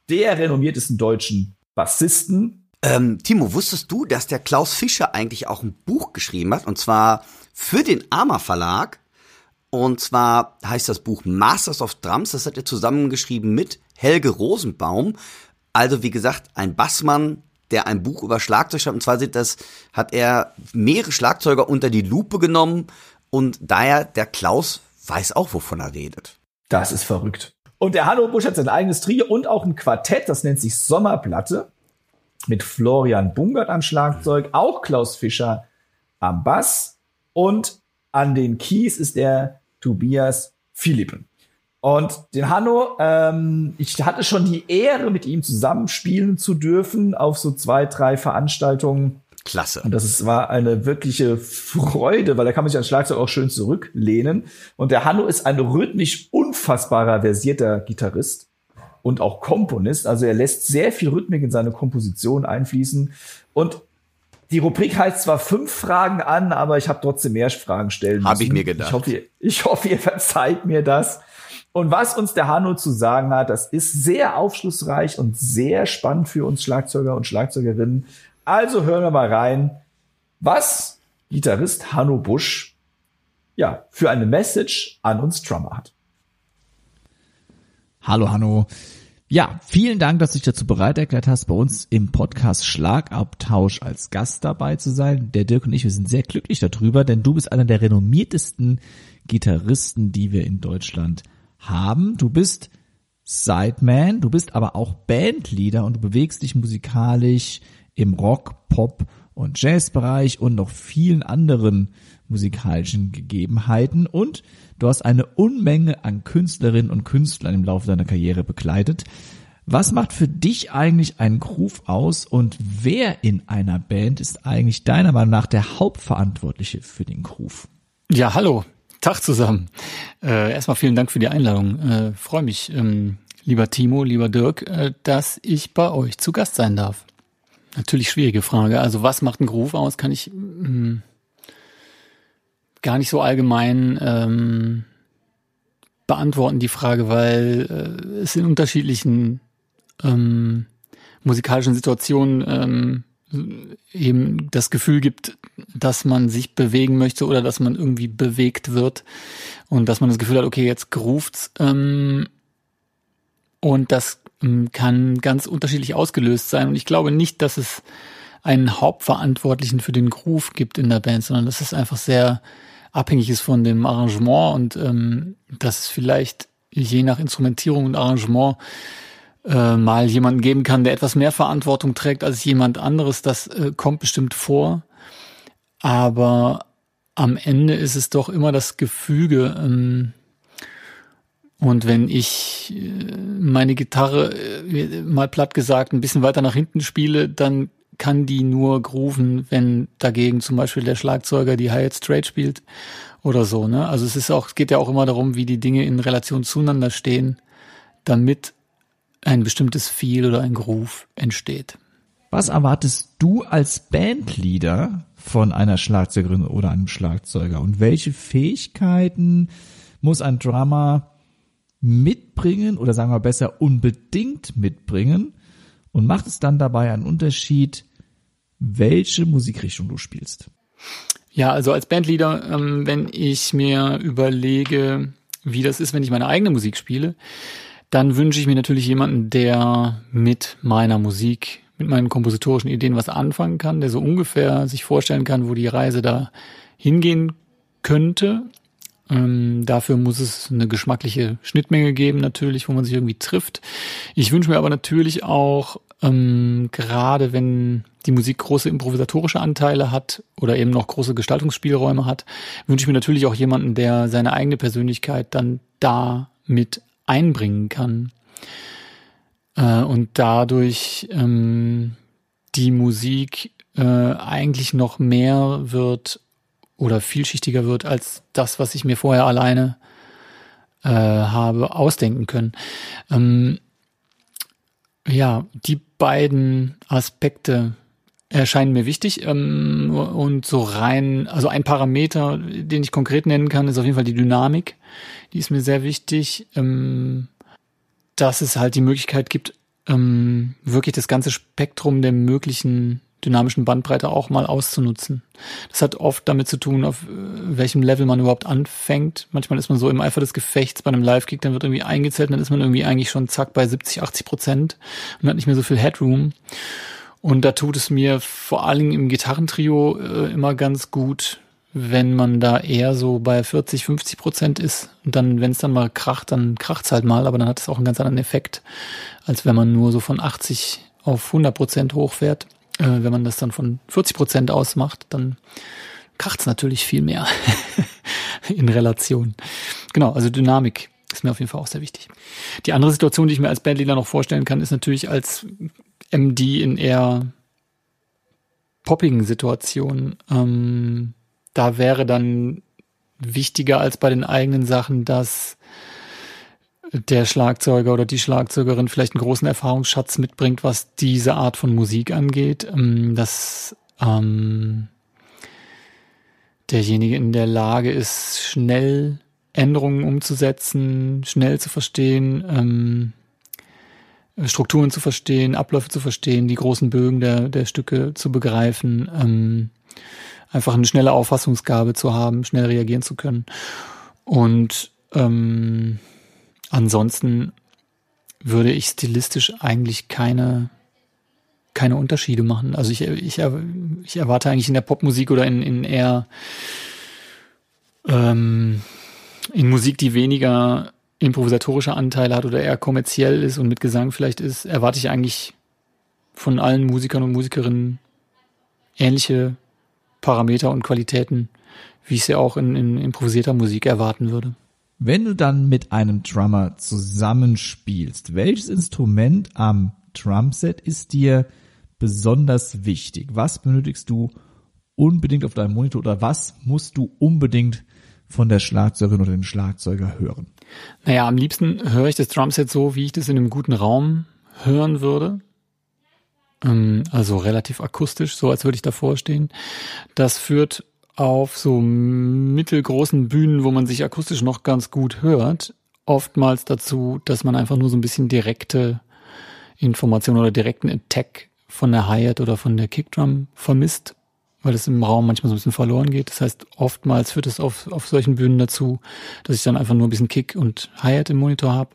der renommiertesten deutschen Bassisten ähm, Timo, wusstest du, dass der Klaus Fischer eigentlich auch ein Buch geschrieben hat? Und zwar für den Arma Verlag. Und zwar heißt das Buch Masters of Drums. Das hat er zusammengeschrieben mit Helge Rosenbaum. Also wie gesagt, ein Bassmann, der ein Buch über Schlagzeug schreibt. Und zwar sind das, hat er mehrere Schlagzeuger unter die Lupe genommen. Und daher, der Klaus weiß auch, wovon er redet. Das ist verrückt. Und der Hanno Busch hat sein eigenes Trio und auch ein Quartett, das nennt sich Sommerplatte mit Florian Bungert am Schlagzeug, auch Klaus Fischer am Bass und an den Keys ist der Tobias Philippen. Und den Hanno, ähm, ich hatte schon die Ehre, mit ihm zusammenspielen zu dürfen auf so zwei, drei Veranstaltungen. Klasse. Und das ist, war eine wirkliche Freude, weil da kann man sich ans Schlagzeug auch schön zurücklehnen. Und der Hanno ist ein rhythmisch unfassbarer versierter Gitarrist und auch Komponist. Also er lässt sehr viel Rhythmik in seine Komposition einfließen. Und die Rubrik heißt zwar fünf Fragen an, aber ich habe trotzdem mehr Fragen stellen müssen. Habe ich mir gedacht. Ich hoffe, ihr, ich hoffe, ihr verzeiht mir das. Und was uns der Hanno zu sagen hat, das ist sehr aufschlussreich und sehr spannend für uns Schlagzeuger und Schlagzeugerinnen. Also hören wir mal rein, was Gitarrist Hanno Busch ja für eine Message an uns Drummer hat. Hallo Hanno. Ja, vielen Dank, dass du dich dazu bereit erklärt hast, bei uns im Podcast Schlagabtausch als Gast dabei zu sein. Der Dirk und ich, wir sind sehr glücklich darüber, denn du bist einer der renommiertesten Gitarristen, die wir in Deutschland haben. Du bist Sideman, du bist aber auch Bandleader und du bewegst dich musikalisch im Rock, Pop und Jazzbereich und noch vielen anderen musikalischen Gegebenheiten und du hast eine Unmenge an Künstlerinnen und Künstlern im Laufe deiner Karriere begleitet. Was macht für dich eigentlich einen Groove aus und wer in einer Band ist eigentlich deiner Meinung nach der Hauptverantwortliche für den Groove? Ja, hallo. Tag zusammen. Äh, erstmal vielen Dank für die Einladung. Äh, Freue mich, ähm, lieber Timo, lieber Dirk, äh, dass ich bei euch zu Gast sein darf. Natürlich schwierige Frage. Also was macht ein Groove aus? Kann ich mh, mm, gar nicht so allgemein ähm, beantworten, die Frage, weil äh, es in unterschiedlichen ähm, musikalischen Situationen ähm, eben das Gefühl gibt, dass man sich bewegen möchte oder dass man irgendwie bewegt wird und dass man das Gefühl hat, okay, jetzt groovet's ähm, und das kann ganz unterschiedlich ausgelöst sein und ich glaube nicht, dass es einen Hauptverantwortlichen für den Groove gibt in der Band, sondern das ist einfach sehr abhängig ist von dem Arrangement und ähm, dass es vielleicht je nach Instrumentierung und Arrangement äh, mal jemanden geben kann, der etwas mehr Verantwortung trägt als jemand anderes. Das äh, kommt bestimmt vor. Aber am Ende ist es doch immer das Gefüge. Ähm, und wenn ich äh, meine Gitarre äh, mal platt gesagt ein bisschen weiter nach hinten spiele, dann kann die nur grooven, wenn dagegen zum Beispiel der Schlagzeuger die Hi-Hat straight spielt oder so. Ne? Also es ist auch, es geht ja auch immer darum, wie die Dinge in Relation zueinander stehen, damit ein bestimmtes Feel oder ein Groove entsteht. Was erwartest du als Bandleader von einer Schlagzeugerin oder einem Schlagzeuger? Und welche Fähigkeiten muss ein Drummer mitbringen oder sagen wir besser unbedingt mitbringen, und macht es dann dabei einen Unterschied, welche Musikrichtung du spielst? Ja, also als Bandleader, ähm, wenn ich mir überlege, wie das ist, wenn ich meine eigene Musik spiele, dann wünsche ich mir natürlich jemanden, der mit meiner Musik, mit meinen kompositorischen Ideen was anfangen kann, der so ungefähr sich vorstellen kann, wo die Reise da hingehen könnte. Ähm, dafür muss es eine geschmackliche Schnittmenge geben, natürlich, wo man sich irgendwie trifft. Ich wünsche mir aber natürlich auch Ähm, gerade wenn die Musik große improvisatorische Anteile hat oder eben noch große Gestaltungsspielräume hat, wünsche ich mir natürlich auch jemanden, der seine eigene Persönlichkeit dann da mit einbringen kann äh, und dadurch ähm, die Musik äh, eigentlich noch mehr wird oder vielschichtiger wird als das, was ich mir vorher alleine äh, habe ausdenken können. Ähm, ja, die beiden Aspekte erscheinen mir wichtig ähm, und so rein, also ein Parameter, den ich konkret nennen kann, ist auf jeden Fall die Dynamik. Die ist mir sehr wichtig, ähm, dass es halt die Möglichkeit gibt, ähm, wirklich das ganze Spektrum der möglichen dynamischen Bandbreite auch mal auszunutzen. Das hat oft damit zu tun, auf äh, welchem Level man überhaupt anfängt. Manchmal ist man so im Eifer des Gefechts bei einem Live-Gig, dann wird irgendwie eingezählt, dann ist man irgendwie eigentlich schon zack bei 70, 80 Prozent und hat nicht mehr so viel Headroom. Und da tut es mir vor allen Dingen im Gitarrentrio äh, immer ganz gut, wenn man da eher so bei 40, 50 Prozent ist. Und dann, wenn es dann mal kracht, dann kracht's halt mal, aber dann hat es auch einen ganz anderen Effekt, als wenn man nur so von 80 auf 100 Prozent hochfährt. Äh, wenn man das dann von 40 Prozent ausmacht, dann kracht's natürlich viel mehr in Relation. Genau, also Dynamik ist mir auf jeden Fall auch sehr wichtig. Die andere Situation, die ich mir als Bandleader noch vorstellen kann, ist natürlich als MD in eher poppigen Situationen. Ähm, da wäre dann wichtiger als bei den eigenen Sachen, dass der Schlagzeuger oder die Schlagzeugerin vielleicht einen großen Erfahrungsschatz mitbringt, was diese Art von Musik angeht, ähm, dass ähm, derjenige in der Lage ist, schnell Änderungen umzusetzen, schnell zu verstehen, ähm, Strukturen zu verstehen, Abläufe zu verstehen, die großen Bögen der, der Stücke zu begreifen, ähm, einfach eine schnelle Auffassungsgabe zu haben, schnell reagieren zu können. Und ähm, Ansonsten würde ich stilistisch eigentlich keine keine Unterschiede machen. Also ich, ich, ich erwarte eigentlich in der Popmusik oder in, in eher ähm, in Musik, die weniger improvisatorische Anteile hat oder eher kommerziell ist und mit Gesang vielleicht ist, erwarte ich eigentlich von allen Musikern und Musikerinnen ähnliche Parameter und Qualitäten, wie ich sie auch in, in improvisierter Musik erwarten würde. Wenn du dann mit einem Drummer zusammenspielst, welches Instrument am Drumset ist dir besonders wichtig? Was benötigst du unbedingt auf deinem Monitor oder was musst du unbedingt von der Schlagzeugerin oder dem Schlagzeuger hören? Naja, am liebsten höre ich das Drumset so, wie ich das in einem guten Raum hören würde. Ähm, also relativ akustisch, so als würde ich davor stehen. Das führt auf so mittelgroßen Bühnen, wo man sich akustisch noch ganz gut hört, oftmals dazu, dass man einfach nur so ein bisschen direkte Information oder direkten Attack von der Hi-Hat oder von der Kickdrum vermisst, weil es im Raum manchmal so ein bisschen verloren geht. Das heißt, oftmals führt es auf, auf solchen Bühnen dazu, dass ich dann einfach nur ein bisschen Kick und Hi-Hat im Monitor habe.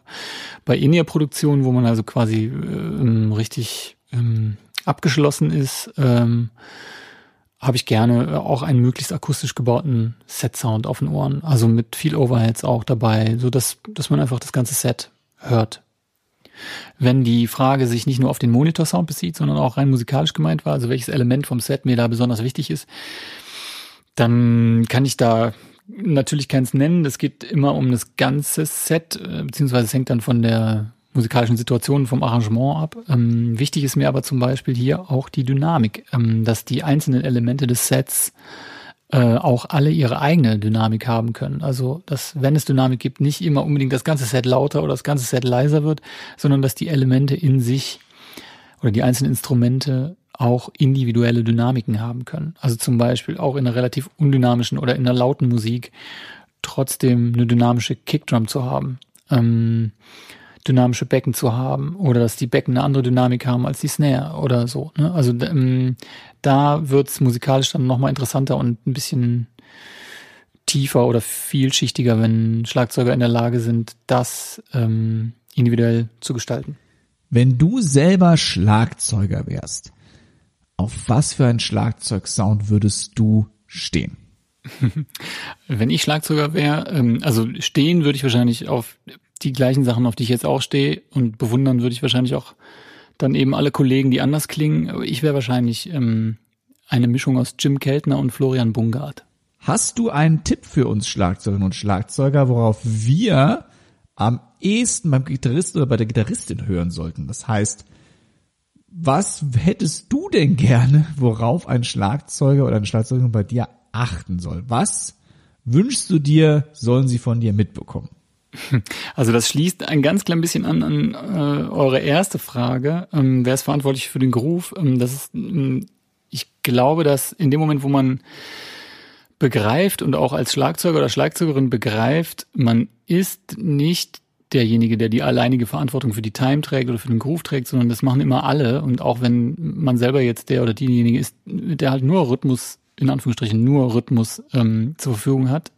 Bei In-Ear-Produktionen, wo man also quasi ähm, richtig ähm, abgeschlossen ist, ähm, habe ich gerne auch einen möglichst akustisch gebauten Set-Sound auf den Ohren. Also mit viel Overheads auch dabei, so dass, dass man einfach das ganze Set hört. Wenn die Frage sich nicht nur auf den Monitor-Sound bezieht, sondern auch rein musikalisch gemeint war, also welches Element vom Set mir da besonders wichtig ist, dann kann ich da natürlich keins nennen. Das geht immer um das ganze Set, äh, beziehungsweise es hängt dann von der musikalischen Situationen vom Arrangement ab. Ähm, wichtig ist mir aber zum Beispiel hier auch die Dynamik, ähm, dass die einzelnen Elemente des Sets äh, auch alle ihre eigene Dynamik haben können. Also, dass wenn es Dynamik gibt, nicht immer unbedingt das ganze Set lauter oder das ganze Set leiser wird, sondern dass die Elemente in sich oder die einzelnen Instrumente auch individuelle Dynamiken haben können. Also zum Beispiel auch in einer relativ undynamischen oder in einer lauten Musik trotzdem eine dynamische Kickdrum zu haben. Ähm, dynamische Becken zu haben oder dass die Becken eine andere Dynamik haben als die Snare oder so. Ne? Also ähm, da wird's musikalisch dann nochmal interessanter und ein bisschen tiefer oder vielschichtiger, wenn Schlagzeuger in der Lage sind, das ähm, individuell zu gestalten. Wenn du selber Schlagzeuger wärst, auf was für einen Schlagzeugsound würdest du stehen? Wenn ich Schlagzeuger wäre, ähm, also stehen würde ich wahrscheinlich auf die gleichen Sachen, auf die ich jetzt auch stehe und bewundern würde ich wahrscheinlich auch dann eben alle Kollegen, die anders klingen. Ich wäre wahrscheinlich ähm, eine Mischung aus Jim Keltner und Florian Bungard. Hast du einen Tipp für uns Schlagzeugerinnen und Schlagzeuger, worauf wir am ehesten beim Gitarristen oder bei der Gitarristin hören sollten? Das heißt, was hättest du denn gerne, worauf ein Schlagzeuger oder eine Schlagzeugerin bei dir achten soll? Was wünschst du dir, sollen sie von dir mitbekommen? Also das schließt ein ganz klein bisschen an an äh, eure erste Frage. Ähm, wer ist verantwortlich für den Groove? Ähm, das ist, ähm, ich glaube, dass in dem Moment, wo man begreift und auch als Schlagzeuger oder Schlagzeugerin begreift, man ist nicht derjenige, der die alleinige Verantwortung für die Time trägt oder für den Groove trägt, sondern das machen immer alle. Und auch wenn man selber jetzt der oder diejenige ist, der halt nur Rhythmus, in Anführungsstrichen nur Rhythmus ähm, zur Verfügung hat,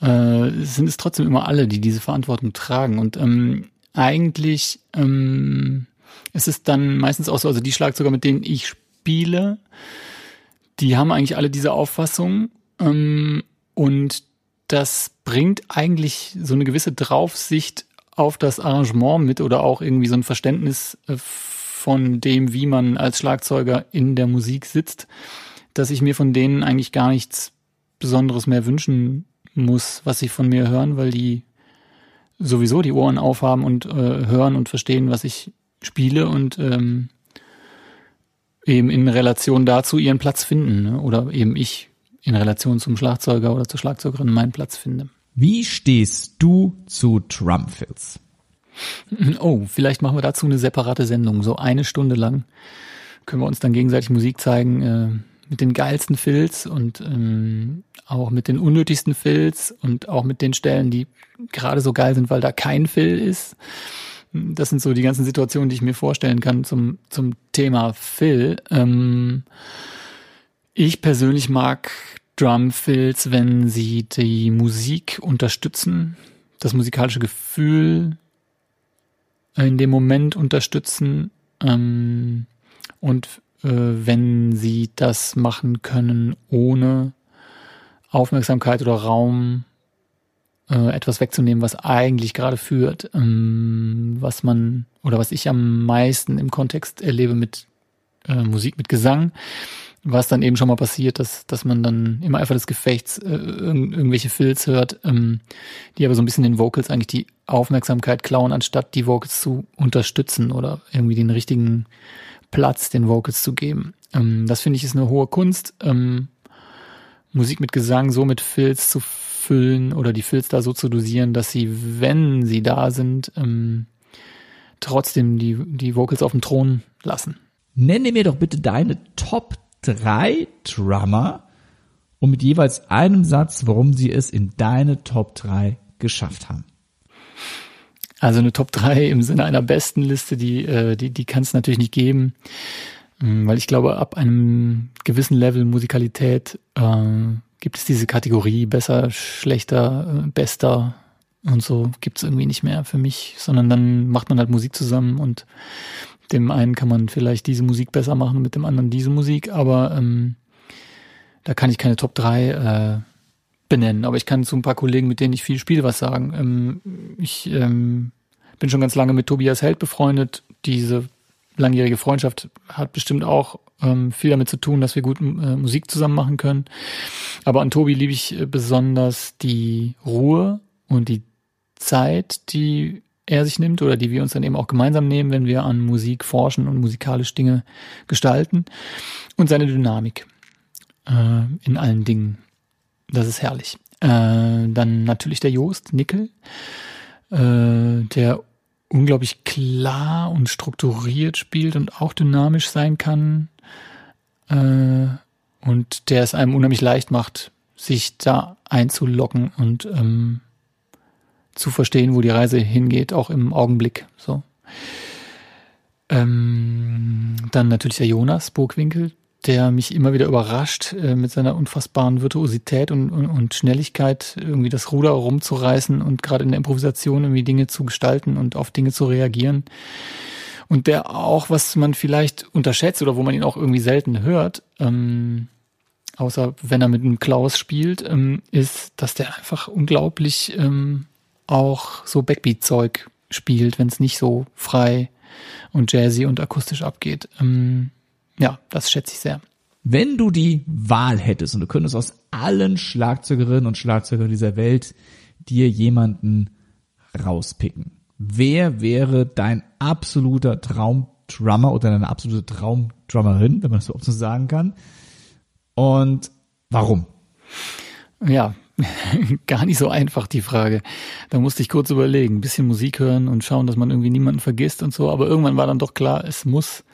äh, sind es trotzdem immer alle, die diese Verantwortung tragen. Und ähm, eigentlich ähm, es ist dann meistens auch so, also die Schlagzeuger, mit denen ich spiele, die haben eigentlich alle diese Auffassung ähm, und das bringt eigentlich so eine gewisse Draufsicht auf das Arrangement mit oder auch irgendwie so ein Verständnis äh, von dem, wie man als Schlagzeuger in der Musik sitzt, dass ich mir von denen eigentlich gar nichts Besonderes mehr wünschen muss, was sie von mir hören, weil die sowieso die Ohren aufhaben und äh, hören und verstehen, was ich spiele und ähm, eben in Relation dazu ihren Platz finden ne? oder eben ich in Relation zum Schlagzeuger oder zur Schlagzeugerin meinen Platz finde. Wie stehst du zu Drumfills? Oh, vielleicht machen wir dazu eine separate Sendung, so eine Stunde lang. Können wir uns dann gegenseitig Musik zeigen äh, mit den geilsten Fills und ähm, auch mit den unnötigsten Fills und auch mit den Stellen, die gerade so geil sind, weil da kein Fill ist. Das sind so die ganzen Situationen, die ich mir vorstellen kann zum, zum Thema Fill. Ähm, ich persönlich mag Drumfills, wenn sie die Musik unterstützen, das musikalische Gefühl in dem Moment unterstützen ähm, und wenn sie das machen können, ohne Aufmerksamkeit oder Raum äh, etwas wegzunehmen, was eigentlich gerade führt, ähm, was man oder was ich am meisten im Kontext erlebe mit äh, Musik, mit Gesang, was dann eben schon mal passiert, dass, dass man dann im Eifer des Gefechts äh, irg irgendwelche Filz hört, ähm, die aber so ein bisschen den Vocals eigentlich die Aufmerksamkeit klauen, anstatt die Vocals zu unterstützen oder irgendwie den richtigen Platz den Vocals zu geben. Ähm, das finde ich ist eine hohe Kunst, ähm, Musik mit Gesang so mit Filz zu füllen oder die Filz da so zu dosieren, dass sie, wenn sie da sind, ähm, trotzdem die, die Vocals auf dem Thron lassen. Nenne mir doch bitte deine Top drei Drummer und mit jeweils einem Satz, warum sie es in deine Top drei geschafft haben. Also eine Top 3 im Sinne einer besten Liste, die, äh, die, die kann es natürlich nicht geben. Ähm, weil ich glaube, ab einem gewissen Level Musikalität äh, gibt es diese Kategorie besser, schlechter, äh, bester und so gibt es irgendwie nicht mehr für mich, sondern dann macht man halt Musik zusammen und dem einen kann man vielleicht diese Musik besser machen, mit dem anderen diese Musik, aber ähm, da kann ich keine Top 3 äh, benennen. Aber ich kann zu ein paar Kollegen, mit denen ich viel spiele, was sagen. Ähm, ich ähm, bin schon ganz lange mit Tobias Held befreundet. Diese langjährige Freundschaft hat bestimmt auch ähm, viel damit zu tun, dass wir gut äh, Musik zusammen machen können. Aber an Tobi liebe ich äh, besonders die Ruhe und die Zeit, die er sich nimmt oder die wir uns dann eben auch gemeinsam nehmen, wenn wir an Musik forschen und musikalisch Dinge gestalten und seine Dynamik äh, in allen Dingen. Das ist herrlich. Äh, dann natürlich der Joost Nickel, äh, der unglaublich klar und strukturiert spielt und auch dynamisch sein kann äh, und der es einem unheimlich leicht macht, sich da einzulocken und ähm, zu verstehen, wo die Reise hingeht, auch im Augenblick. So. Ähm, dann natürlich der Jonas Burgwinkel, der mich immer wieder überrascht äh, mit seiner unfassbaren Virtuosität und, und, und, Schnelligkeit, irgendwie das Ruder rumzureißen und gerade in der Improvisation irgendwie Dinge zu gestalten und auf Dinge zu reagieren. Und der auch, was man vielleicht unterschätzt oder wo man ihn auch irgendwie selten hört, ähm, außer wenn er mit einem Klaus spielt, ähm, ist, dass der einfach unglaublich ähm, auch so Backbeat-Zeug spielt, wenn es nicht so frei und jazzy und akustisch abgeht. Ähm, ja, das schätze ich sehr. Wenn du die Wahl hättest und du könntest aus allen Schlagzeugerinnen und Schlagzeugern dieser Welt dir jemanden rauspicken, wer wäre dein absoluter Traumdrummer oder deine absolute Traumdrummerin, wenn man das so so sagen kann? Und warum? Ja, gar nicht so einfach die Frage. Da musste ich kurz überlegen, ein bisschen Musik hören und schauen, dass man irgendwie niemanden vergisst und so. Aber irgendwann war dann doch klar, es muss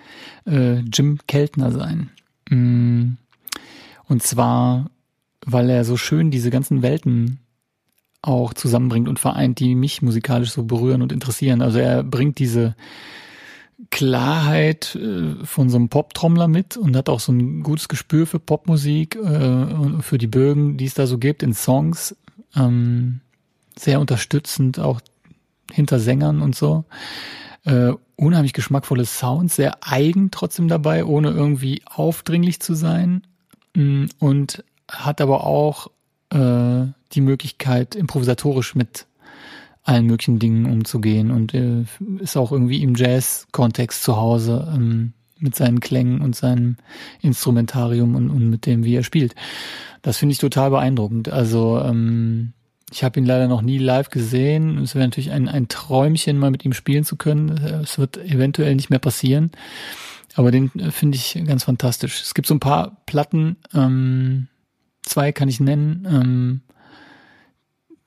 äh, Jim Keltner sein. Mm. Und zwar, weil er so schön diese ganzen Welten auch zusammenbringt und vereint, die mich musikalisch so berühren und interessieren. Also er bringt diese Klarheit äh, von so einem Pop-Trommler mit und hat auch so ein gutes Gespür für Popmusik äh, und für die Bögen, die es da so gibt in Songs. Ähm, sehr unterstützend, auch hinter Sängern und so. Äh, unheimlich geschmackvolle Sounds, sehr eigen trotzdem dabei, ohne irgendwie aufdringlich zu sein. Mm, und hat aber auch die Möglichkeit, improvisatorisch mit allen möglichen Dingen umzugehen und äh, ist auch irgendwie im Jazz-Kontext zu Hause ähm, mit seinen Klängen und seinem Instrumentarium und, und mit dem, wie er spielt. Das finde ich total beeindruckend. Also ähm, ich habe ihn leider noch nie live gesehen. Es wäre natürlich ein, ein Träumchen, mal mit ihm spielen zu können. Es wird eventuell nicht mehr passieren. Aber den äh, finde ich ganz fantastisch. Es gibt so ein paar Platten, ähm, zwei kann ich nennen. Ähm,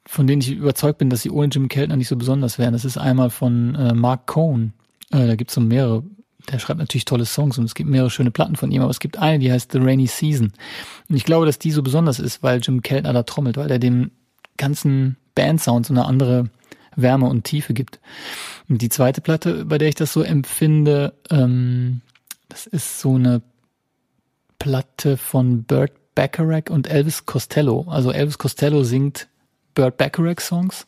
von denen ich überzeugt bin, dass sie ohne Jim Keltner nicht so besonders wären. Das ist einmal von äh, Mark Cohn. Äh, da gibt es so mehrere. Der schreibt natürlich tolle Songs und es gibt mehrere schöne Platten von ihm, aber es gibt eine, die heißt The Rainy Season. Und ich glaube, dass die so besonders ist, weil Jim Keltner da trommelt, weil er dem ganzen Bandsound so eine andere Wärme und Tiefe gibt. Und die zweite Platte, bei der ich das so empfinde, ähm, das ist so eine Platte von Burt Bacharach und Elvis Costello. Also Elvis Costello singt Burt Bacharach Songs.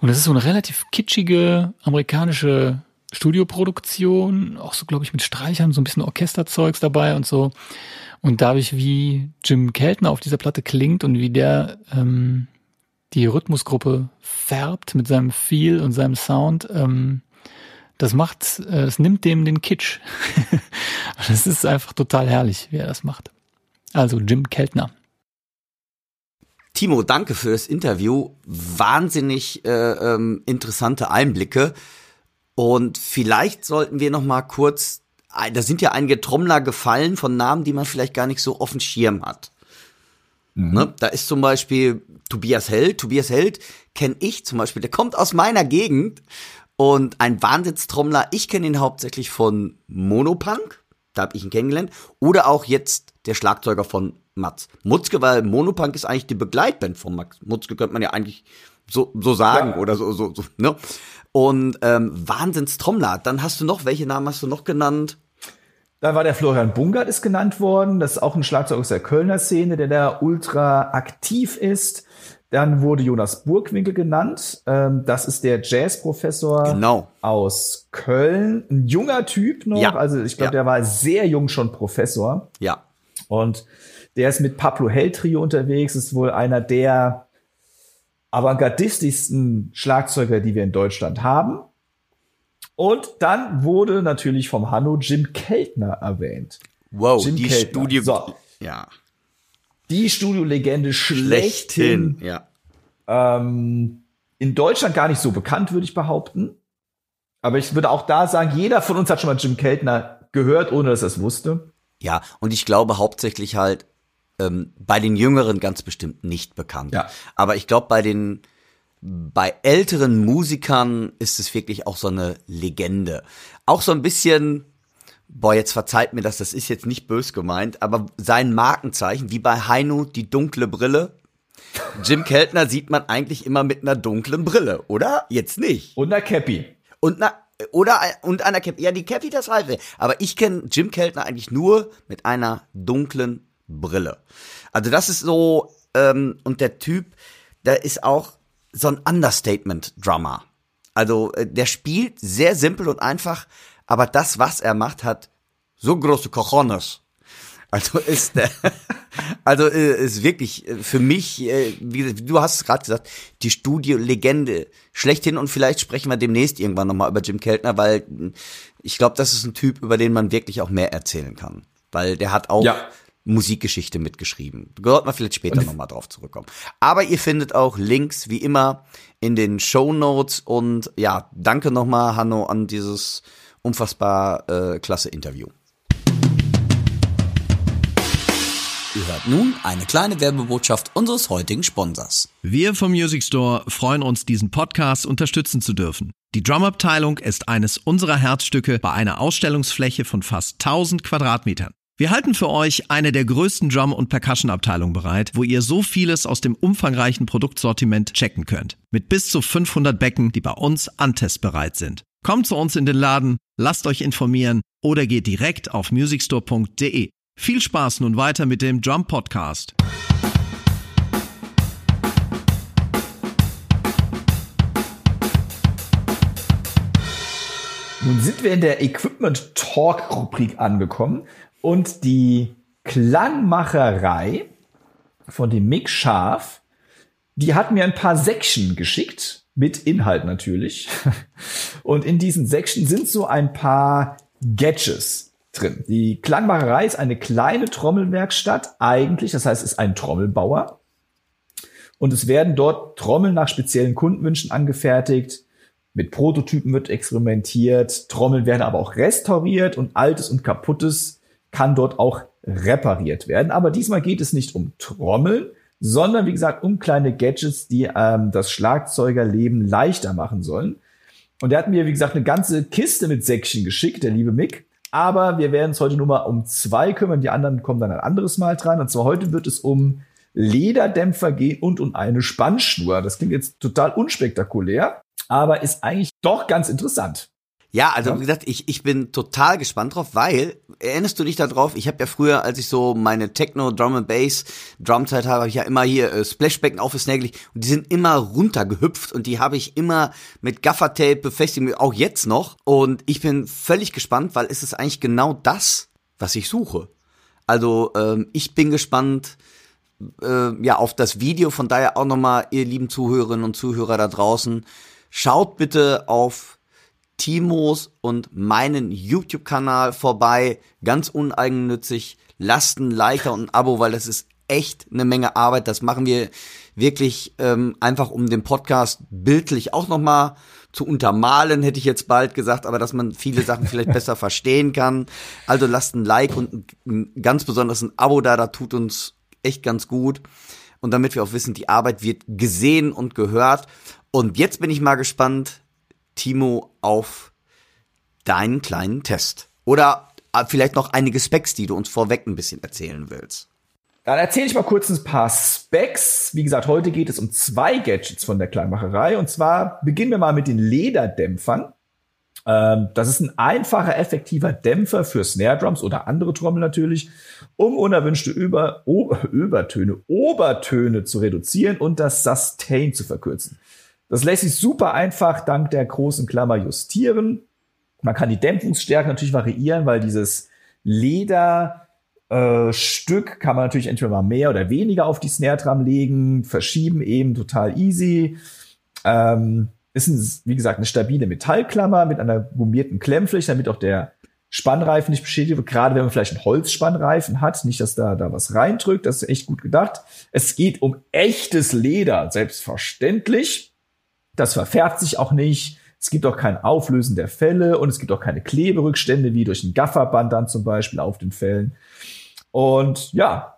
Und das ist so eine relativ kitschige amerikanische Studioproduktion, auch so, glaube ich, mit Streichern, so ein bisschen Orchesterzeugs dabei und so. Und dadurch, wie Jim Keltner auf dieser Platte klingt und wie der ähm, die Rhythmusgruppe färbt mit seinem Feel und seinem Sound, ähm, das macht, äh, das nimmt dem den Kitsch. das ist einfach total herrlich, wie er das macht. Also Jim Keltner. Timo, danke für das Interview. Wahnsinnig äh, ähm, interessante Einblicke. Und vielleicht sollten wir noch mal kurz, da sind ja einige Trommler gefallen von Namen, die man vielleicht gar nicht so auf dem Schirm hat. Mhm. Ne? Da ist zum Beispiel Tobias Held. Tobias Held kenne ich zum Beispiel, der kommt aus meiner Gegend und ein Wahnsinnstrommler. Ich kenne ihn hauptsächlich von Monopunk, da habe ich ihn kennengelernt, oder auch jetzt der Schlagzeuger von Mats. Mutzke, weil Monopunk ist eigentlich die Begleitband von Max. Mutzke könnte man ja eigentlich so, so sagen ja. oder so, so, so, ne? Und ähm, Wahnsinns Trommler. Dann hast du noch, welche Namen hast du noch genannt? Da war der Florian Bungert ist genannt worden. Das ist auch ein Schlagzeug aus der Kölner Szene, der da ultra aktiv ist. Dann wurde Jonas Burgwinkel genannt. Ähm, das ist der Jazzprofessor genau. aus Köln. Ein junger Typ noch. Ja. Also ich glaube, ja. der war sehr jung schon Professor. Ja. Und der ist mit Pablo Hell Trio unterwegs, ist wohl einer der avantgardistischsten Schlagzeuger, die wir in Deutschland haben. Und dann wurde natürlich vom Hanno Jim Keltner erwähnt. Wow, Jim die Keltner. Studio, so. ja. Die Studiolegende schlechthin. schlechthin ja. Ähm, in Deutschland gar nicht so bekannt, würde ich behaupten. Aber ich würde auch da sagen, jeder von uns hat schon mal Jim Keltner gehört, ohne dass er es wusste. Ja, und ich glaube hauptsächlich halt, ähm, bei den Jüngeren ganz bestimmt nicht bekannt. Ja. Aber ich glaube, bei den bei älteren Musikern ist es wirklich auch so eine Legende. Auch so ein bisschen, boah, jetzt verzeiht mir das, das ist jetzt nicht bös gemeint, aber sein Markenzeichen, wie bei Heino die dunkle Brille. Jim Keltner sieht man eigentlich immer mit einer dunklen Brille, oder? Jetzt nicht. Und einer Cappy. Und na, oder und einer Cappy. Ja, die Cappy, das ich. Aber ich kenne Jim Keltner eigentlich nur mit einer dunklen Brille. Also das ist so, ähm, und der Typ, der ist auch so ein Understatement-Drummer. Also äh, der spielt sehr simpel und einfach, aber das, was er macht, hat so große Cojones. Also ist der, also äh, ist wirklich äh, für mich, äh, wie du hast es gerade gesagt, die Studio-Legende schlechthin und vielleicht sprechen wir demnächst irgendwann nochmal über Jim Keltner, weil ich glaube, das ist ein Typ, über den man wirklich auch mehr erzählen kann. Weil der hat auch ja. Musikgeschichte mitgeschrieben. Gehört man vielleicht später nochmal drauf zurückkommen. Aber ihr findet auch Links, wie immer, in den Show Notes und ja, danke nochmal, Hanno, an dieses unfassbar äh, klasse Interview. Ihr hört nun eine kleine Werbebotschaft unseres heutigen Sponsors. Wir vom Music Store freuen uns, diesen Podcast unterstützen zu dürfen. Die Drumabteilung ist eines unserer Herzstücke bei einer Ausstellungsfläche von fast 1000 Quadratmetern. Wir halten für euch eine der größten Drum- und Percussion-Abteilungen bereit, wo ihr so vieles aus dem umfangreichen Produktsortiment checken könnt. Mit bis zu 500 Becken, die bei uns antestbereit sind. Kommt zu uns in den Laden, lasst euch informieren oder geht direkt auf musicstore.de. Viel Spaß nun weiter mit dem Drum Podcast. Nun sind wir in der Equipment Talk Rubrik angekommen und die Klangmacherei von dem Mick Scharf, die hat mir ein paar Section geschickt mit Inhalt natürlich. Und in diesen Section sind so ein paar Gadgets drin. Die Klangmacherei ist eine kleine Trommelwerkstatt eigentlich, das heißt, es ist ein Trommelbauer. Und es werden dort Trommeln nach speziellen Kundenwünschen angefertigt. Mit Prototypen wird experimentiert. Trommeln werden aber auch restauriert und Altes und Kaputtes kann dort auch repariert werden. Aber diesmal geht es nicht um Trommeln, sondern wie gesagt um kleine Gadgets, die ähm, das Schlagzeugerleben leichter machen sollen. Und er hat mir, wie gesagt, eine ganze Kiste mit Säckchen geschickt, der liebe Mick. Aber wir werden uns heute nur mal um zwei kümmern. Die anderen kommen dann ein anderes Mal dran. Und zwar heute wird es um Lederdämpfer gehen und um eine Spannschnur. Das klingt jetzt total unspektakulär, aber ist eigentlich doch ganz interessant. Ja, also ja. wie gesagt, ich, ich bin total gespannt drauf, weil, erinnerst du dich darauf, ich habe ja früher, als ich so meine Techno, Drum and Bass, Drumzeit habe, habe ich ja immer hier äh, Splashbecken aufgesnagelt und die sind immer runtergehüpft und die habe ich immer mit Gaffertape befestigt, auch jetzt noch. Und ich bin völlig gespannt, weil es ist eigentlich genau das, was ich suche. Also ähm, ich bin gespannt, äh, ja, auf das Video. Von daher auch nochmal, ihr lieben Zuhörerinnen und Zuhörer da draußen, schaut bitte auf Timos und meinen YouTube-Kanal vorbei. Ganz uneigennützig. Lasst ein Like und ein Abo, weil das ist echt eine Menge Arbeit. Das machen wir wirklich ähm, einfach, um den Podcast bildlich auch nochmal zu untermalen, hätte ich jetzt bald gesagt, aber dass man viele Sachen vielleicht besser verstehen kann. Also lasst ein Like und ein, ganz besonders ein Abo da, da tut uns echt ganz gut. Und damit wir auch wissen, die Arbeit wird gesehen und gehört. Und jetzt bin ich mal gespannt, Timo, auf deinen kleinen Test? Oder äh, vielleicht noch einige Specs, die du uns vorweg ein bisschen erzählen willst. Dann erzähle ich mal kurz ein paar Specs. Wie gesagt, heute geht es um zwei Gadgets von der Kleinmacherei. Und zwar beginnen wir mal mit den Lederdämpfern. Ähm, das ist ein einfacher, effektiver Dämpfer für Snare Drums oder andere Trommel natürlich, um unerwünschte Über Übertöne, Obertöne zu reduzieren und das Sustain zu verkürzen. Das lässt sich super einfach dank der großen Klammer justieren. Man kann die Dämpfungsstärke natürlich variieren, weil dieses Lederstück äh, kann man natürlich entweder mal mehr oder weniger auf die Snare Drum legen, verschieben eben total easy. Ähm, ist, ein, wie gesagt, eine stabile Metallklammer mit einer gummierten Klemmfläche, damit auch der Spannreifen nicht beschädigt wird, gerade wenn man vielleicht einen Holzspannreifen hat, nicht, dass da, da was reindrückt, das ist echt gut gedacht. Es geht um echtes Leder, selbstverständlich. Das verfärbt sich auch nicht. Es gibt auch kein Auflösen der Fälle und es gibt auch keine Kleberückstände wie durch ein Gafferband dann zum Beispiel auf den Fällen. Und ja,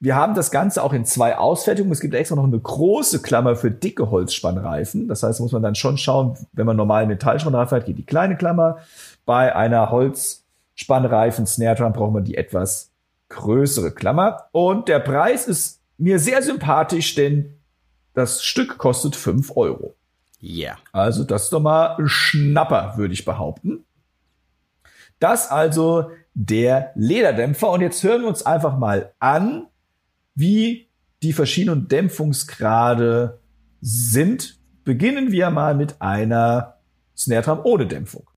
wir haben das Ganze auch in zwei Ausfertigungen. Es gibt extra noch eine große Klammer für dicke Holzspannreifen. Das heißt, muss man dann schon schauen, wenn man normal Metallspannreifen hat, geht die kleine Klammer. Bei einer Holzspannreifen Snare Drum braucht man die etwas größere Klammer. Und der Preis ist mir sehr sympathisch, denn das Stück kostet fünf Euro. Ja. Yeah. Also das ist doch mal ein Schnapper, würde ich behaupten. Das also der Lederdämpfer. Und jetzt hören wir uns einfach mal an, wie die verschiedenen Dämpfungsgrade sind. Beginnen wir mal mit einer Snare Drum ohne Dämpfung.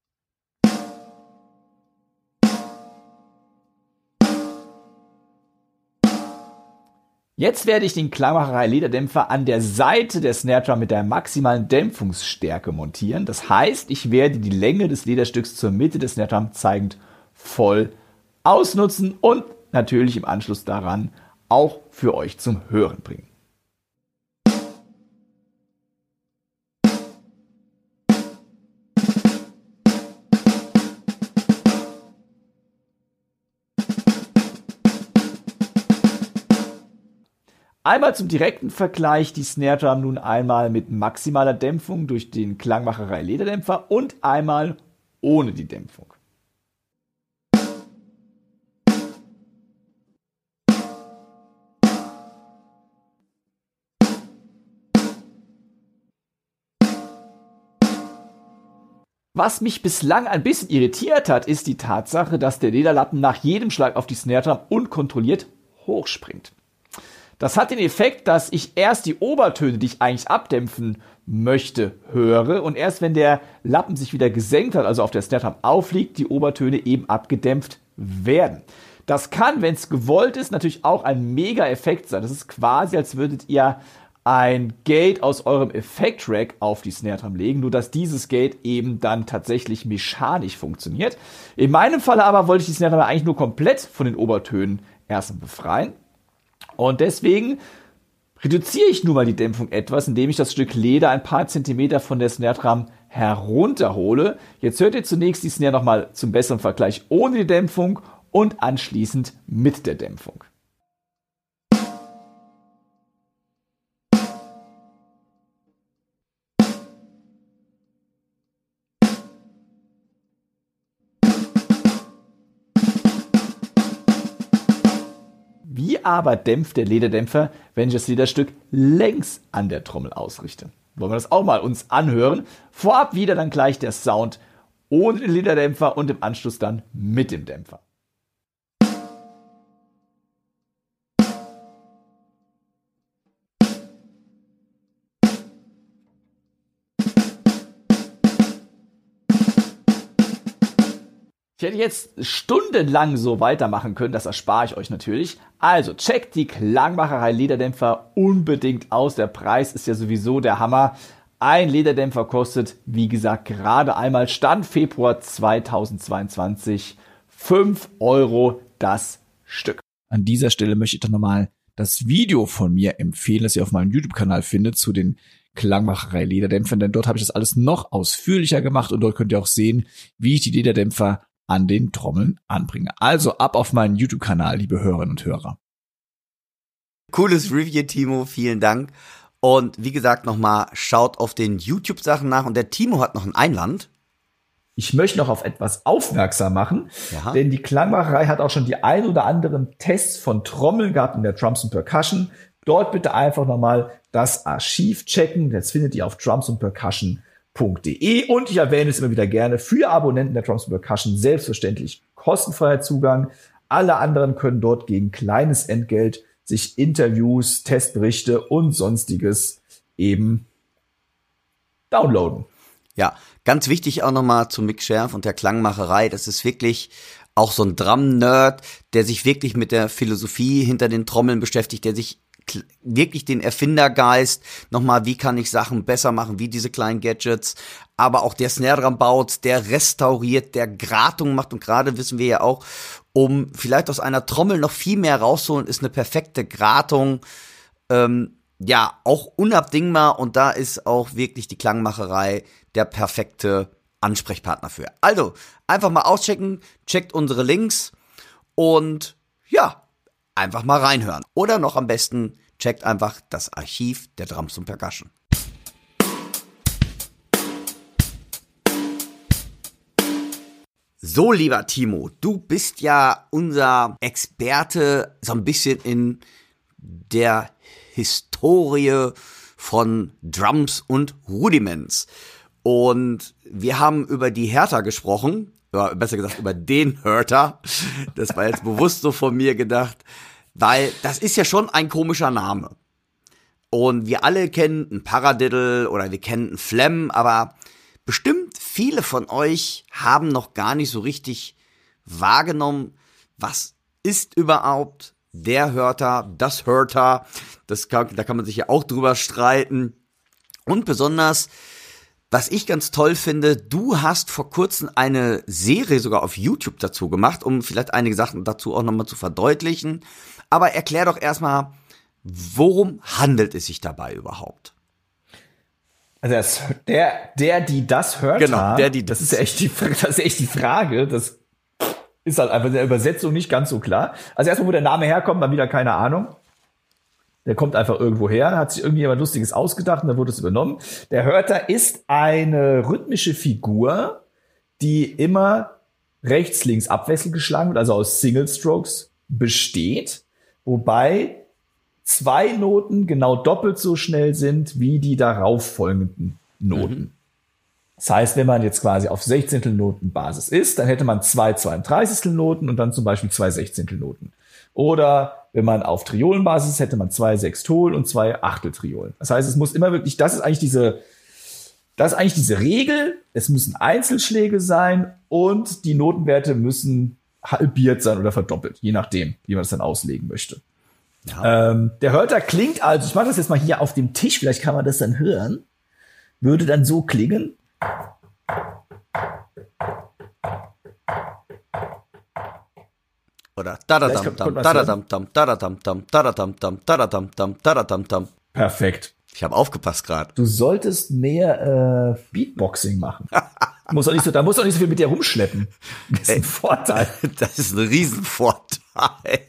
Jetzt werde ich den Klangmacherei Lederdämpfer an der Seite der Snare Drum mit der maximalen Dämpfungsstärke montieren. Das heißt, ich werde die Länge des Lederstücks zur Mitte des Snare Drum zeigend voll ausnutzen und natürlich im Anschluss daran auch für euch zum Hören bringen. Einmal zum direkten Vergleich die Snare Drum nun einmal mit maximaler Dämpfung durch den Klangmacherei Lederdämpfer und einmal ohne die Dämpfung. Was mich bislang ein bisschen irritiert hat, ist die Tatsache, dass der Lederlappen nach jedem Schlag auf die Snare Drum unkontrolliert hochspringt. Das hat den Effekt, dass ich erst die Obertöne, die ich eigentlich abdämpfen möchte, höre und erst wenn der Lappen sich wieder gesenkt hat, also auf der Snare aufliegt, die Obertöne eben abgedämpft werden. Das kann, wenn es gewollt ist, natürlich auch ein Mega-Effekt sein. Das ist quasi, als würdet ihr ein Gate aus eurem Effekt-Rack auf die Snare Drum legen, nur dass dieses Gate eben dann tatsächlich mechanisch funktioniert. In meinem Fall aber wollte ich die Snare Drum eigentlich nur komplett von den Obertönen erstmal befreien. Und deswegen reduziere ich nun mal die Dämpfung etwas, indem ich das Stück Leder ein paar Zentimeter von der Snare Drum herunterhole. Jetzt hört ihr zunächst die Snare nochmal zum besseren Vergleich ohne die Dämpfung und anschließend mit der Dämpfung. Aber dämpft der Lederdämpfer, wenn ich das Lederstück längs an der Trommel ausrichte? Wollen wir das auch mal uns anhören? Vorab wieder dann gleich der Sound ohne den Lederdämpfer und im Anschluss dann mit dem Dämpfer. Ich hätte jetzt stundenlang so weitermachen können, das erspare ich euch natürlich. Also checkt die Klangmacherei Lederdämpfer unbedingt aus. Der Preis ist ja sowieso der Hammer. Ein Lederdämpfer kostet, wie gesagt, gerade einmal Stand Februar 2022 5 Euro das Stück. An dieser Stelle möchte ich doch nochmal das Video von mir empfehlen, das ihr auf meinem YouTube-Kanal findet zu den Klangmacherei Lederdämpfern, denn dort habe ich das alles noch ausführlicher gemacht und dort könnt ihr auch sehen, wie ich die Lederdämpfer an den Trommeln anbringe. Also ab auf meinen YouTube-Kanal, liebe Hörerinnen und Hörer. Cooles Review, Timo, vielen Dank. Und wie gesagt, nochmal, schaut auf den YouTube-Sachen nach. Und der Timo hat noch ein Einwand. Ich möchte noch auf etwas aufmerksam machen, ja. denn die Klangmacherei hat auch schon die ein oder anderen Tests von Trommeln gehabt in der Drums and Percussion. Dort bitte einfach nochmal das Archiv checken. Das findet ihr auf Drums and Percussion drumspercussion.de und ich erwähne es immer wieder gerne für Abonnenten der Drums Percussion selbstverständlich kostenfreier Zugang. Alle anderen können dort gegen kleines Entgelt sich Interviews, Testberichte und sonstiges eben downloaden. Ja, ganz wichtig auch nochmal zu Mick Scherf und der Klangmacherei. Das ist wirklich auch so ein Drum-Nerd, der sich wirklich mit der Philosophie hinter den Trommeln beschäftigt, der sich wirklich den Erfindergeist, nochmal, wie kann ich Sachen besser machen, wie diese kleinen Gadgets, aber auch der Snare Drum baut, der restauriert, der Gratung macht und gerade wissen wir ja auch, um vielleicht aus einer Trommel noch viel mehr rauszuholen, ist eine perfekte Gratung, ähm, ja, auch unabdingbar und da ist auch wirklich die Klangmacherei der perfekte Ansprechpartner für. Also, einfach mal auschecken, checkt unsere Links und ja, einfach mal reinhören. Oder noch am besten checkt einfach das Archiv der Drums und Percussion. So, lieber Timo, du bist ja unser Experte so ein bisschen in der Historie von Drums und Rudiments. Und wir haben über die Hertha gesprochen, ja, besser gesagt über den Hertha. Das war jetzt bewusst so von mir gedacht. Weil das ist ja schon ein komischer Name. Und wir alle kennen einen Paradiddle oder wir kennen einen Flem, aber bestimmt viele von euch haben noch gar nicht so richtig wahrgenommen, was ist überhaupt der Hörter, das Hörter, das kann, da kann man sich ja auch drüber streiten. Und besonders, was ich ganz toll finde, du hast vor kurzem eine Serie sogar auf YouTube dazu gemacht, um vielleicht einige Sachen dazu auch nochmal zu verdeutlichen. Aber erklär doch erstmal, worum handelt es sich dabei überhaupt? Also das, der, der, die das hört, Genau, der, die das das- ist ja echt die, das ist echt die Frage. Das ist halt einfach in der Übersetzung nicht ganz so klar. Also erstmal, wo der Name herkommt, mal wieder keine Ahnung. Der kommt einfach irgendwo her, hat sich irgendjemand Lustiges ausgedacht und dann wurde es übernommen. Der Hörter ist eine rhythmische Figur, die immer rechts, links abwechselnd geschlagen wird, also aus Single Strokes besteht, wobei zwei Noten genau doppelt so schnell sind wie die darauf folgenden Noten. Das heißt, wenn man jetzt quasi auf 16. Noten Basis ist, dann hätte man zwei 32. Noten und dann zum Beispiel zwei 16. Noten. Oder wenn man auf Triolenbasis ist, hätte man zwei Sextol und zwei Achteltriolen. Das heißt, es muss immer wirklich, das ist eigentlich diese, das ist eigentlich diese Regel. Es müssen Einzelschläge sein und die Notenwerte müssen halbiert sein oder verdoppelt, je nachdem, wie man es dann auslegen möchte. Ähm, der Hörter klingt also, ich mache das jetzt mal hier auf dem Tisch, vielleicht kann man das dann hören, würde dann so klingen. Oder da da Vielleicht dam kommt- dam, kommt was da da hören. dam dam, da da dam dam, da da dam dam, da da dam dam, da da dam dam. Perfekt. Ich habe aufgepasst gerade. Du solltest mehr äh, Beatboxing machen. muss auch nicht so, da muss auch nicht so viel mit dir rumschleppen. Das ist ein Vorteil. Das ist ein Riesenvorteil.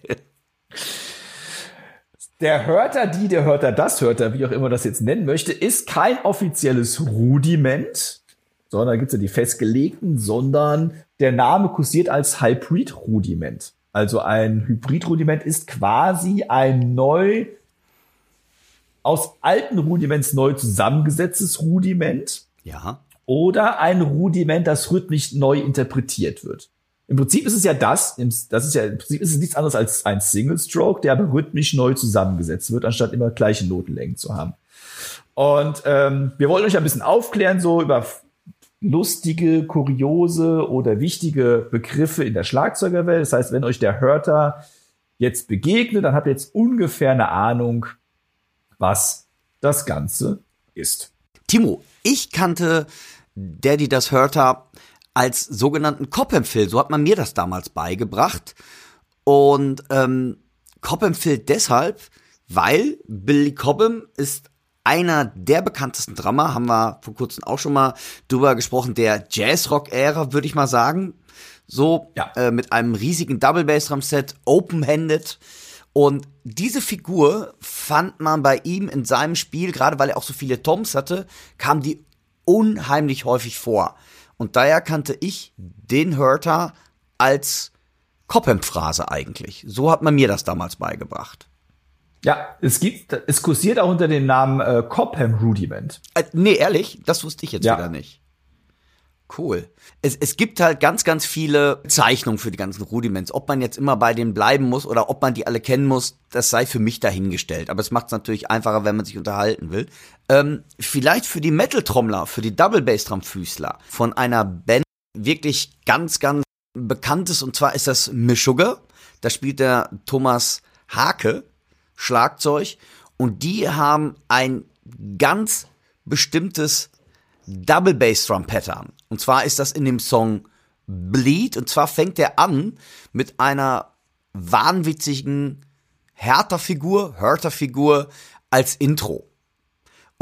Der Hörter, die, der Hörter, das Hörter, wie auch immer das jetzt nennen möchte, ist kein offizielles Rudiment, sondern da gibt's ja die festgelegten, sondern der Name kursiert als Hybrid-Rudiment. Also ein Hybrid-Rudiment ist quasi ein neu aus alten Rudiments neu zusammengesetztes Rudiment Ja. oder ein Rudiment, das rhythmisch neu interpretiert wird. Im Prinzip ist es ja das, das ist ja, im Prinzip ist es nichts anderes als ein Single Stroke, der aber rhythmisch neu zusammengesetzt wird, anstatt immer gleiche Notenlängen zu haben. Und ähm, wir wollen euch ein bisschen aufklären, so über lustige, kuriose oder wichtige Begriffe in der Schlagzeugerwelt. Das heißt, wenn euch der Hörter jetzt begegnet, dann habt ihr jetzt ungefähr eine Ahnung, was das Ganze ist. Timo, ich kannte Daddy das Hörter als sogenannten Coppenfill. So hat man mir das damals beigebracht. Und ähm, Coppenfill deshalb, weil Billy Cobham ist einer der bekanntesten Drummer, haben wir vor kurzem auch schon mal drüber gesprochen, der Jazz-Rock-Ära, würde ich mal sagen. So, Ja. äh, mit einem riesigen Double Bass Drum Set, open-handed. Und diese Figur fand man bei ihm in seinem Spiel, gerade weil er auch so viele Toms hatte, kam die unheimlich häufig vor. Und daher kannte ich den Hörter als Cobham-Phrase eigentlich. So hat man mir das damals beigebracht. Ja, es gibt, es kursiert auch unter dem Namen äh, Cobham Rudiment. Äh, nee, ehrlich, das wusste ich jetzt Ja. wieder nicht. Cool. Es, es gibt halt ganz, ganz viele Zeichnungen für die ganzen Rudiments. Ob man jetzt immer bei denen bleiben muss oder ob man die alle kennen muss, das sei für mich dahingestellt. Aber es macht es natürlich einfacher, wenn man sich unterhalten will. Ähm, vielleicht für die Metal-Trommler, für die Double-Bass-Drum-Füßler von einer Band wirklich ganz, ganz bekanntes und zwar ist das Meshuggah. Da spielt der Thomas Hake Schlagzeug und die haben ein ganz bestimmtes Double Bass Drum Pattern. Und zwar ist das in dem Song Bleed und zwar fängt er an mit einer wahnwitzigen Härter-Figur, Hörter-Figur als Intro.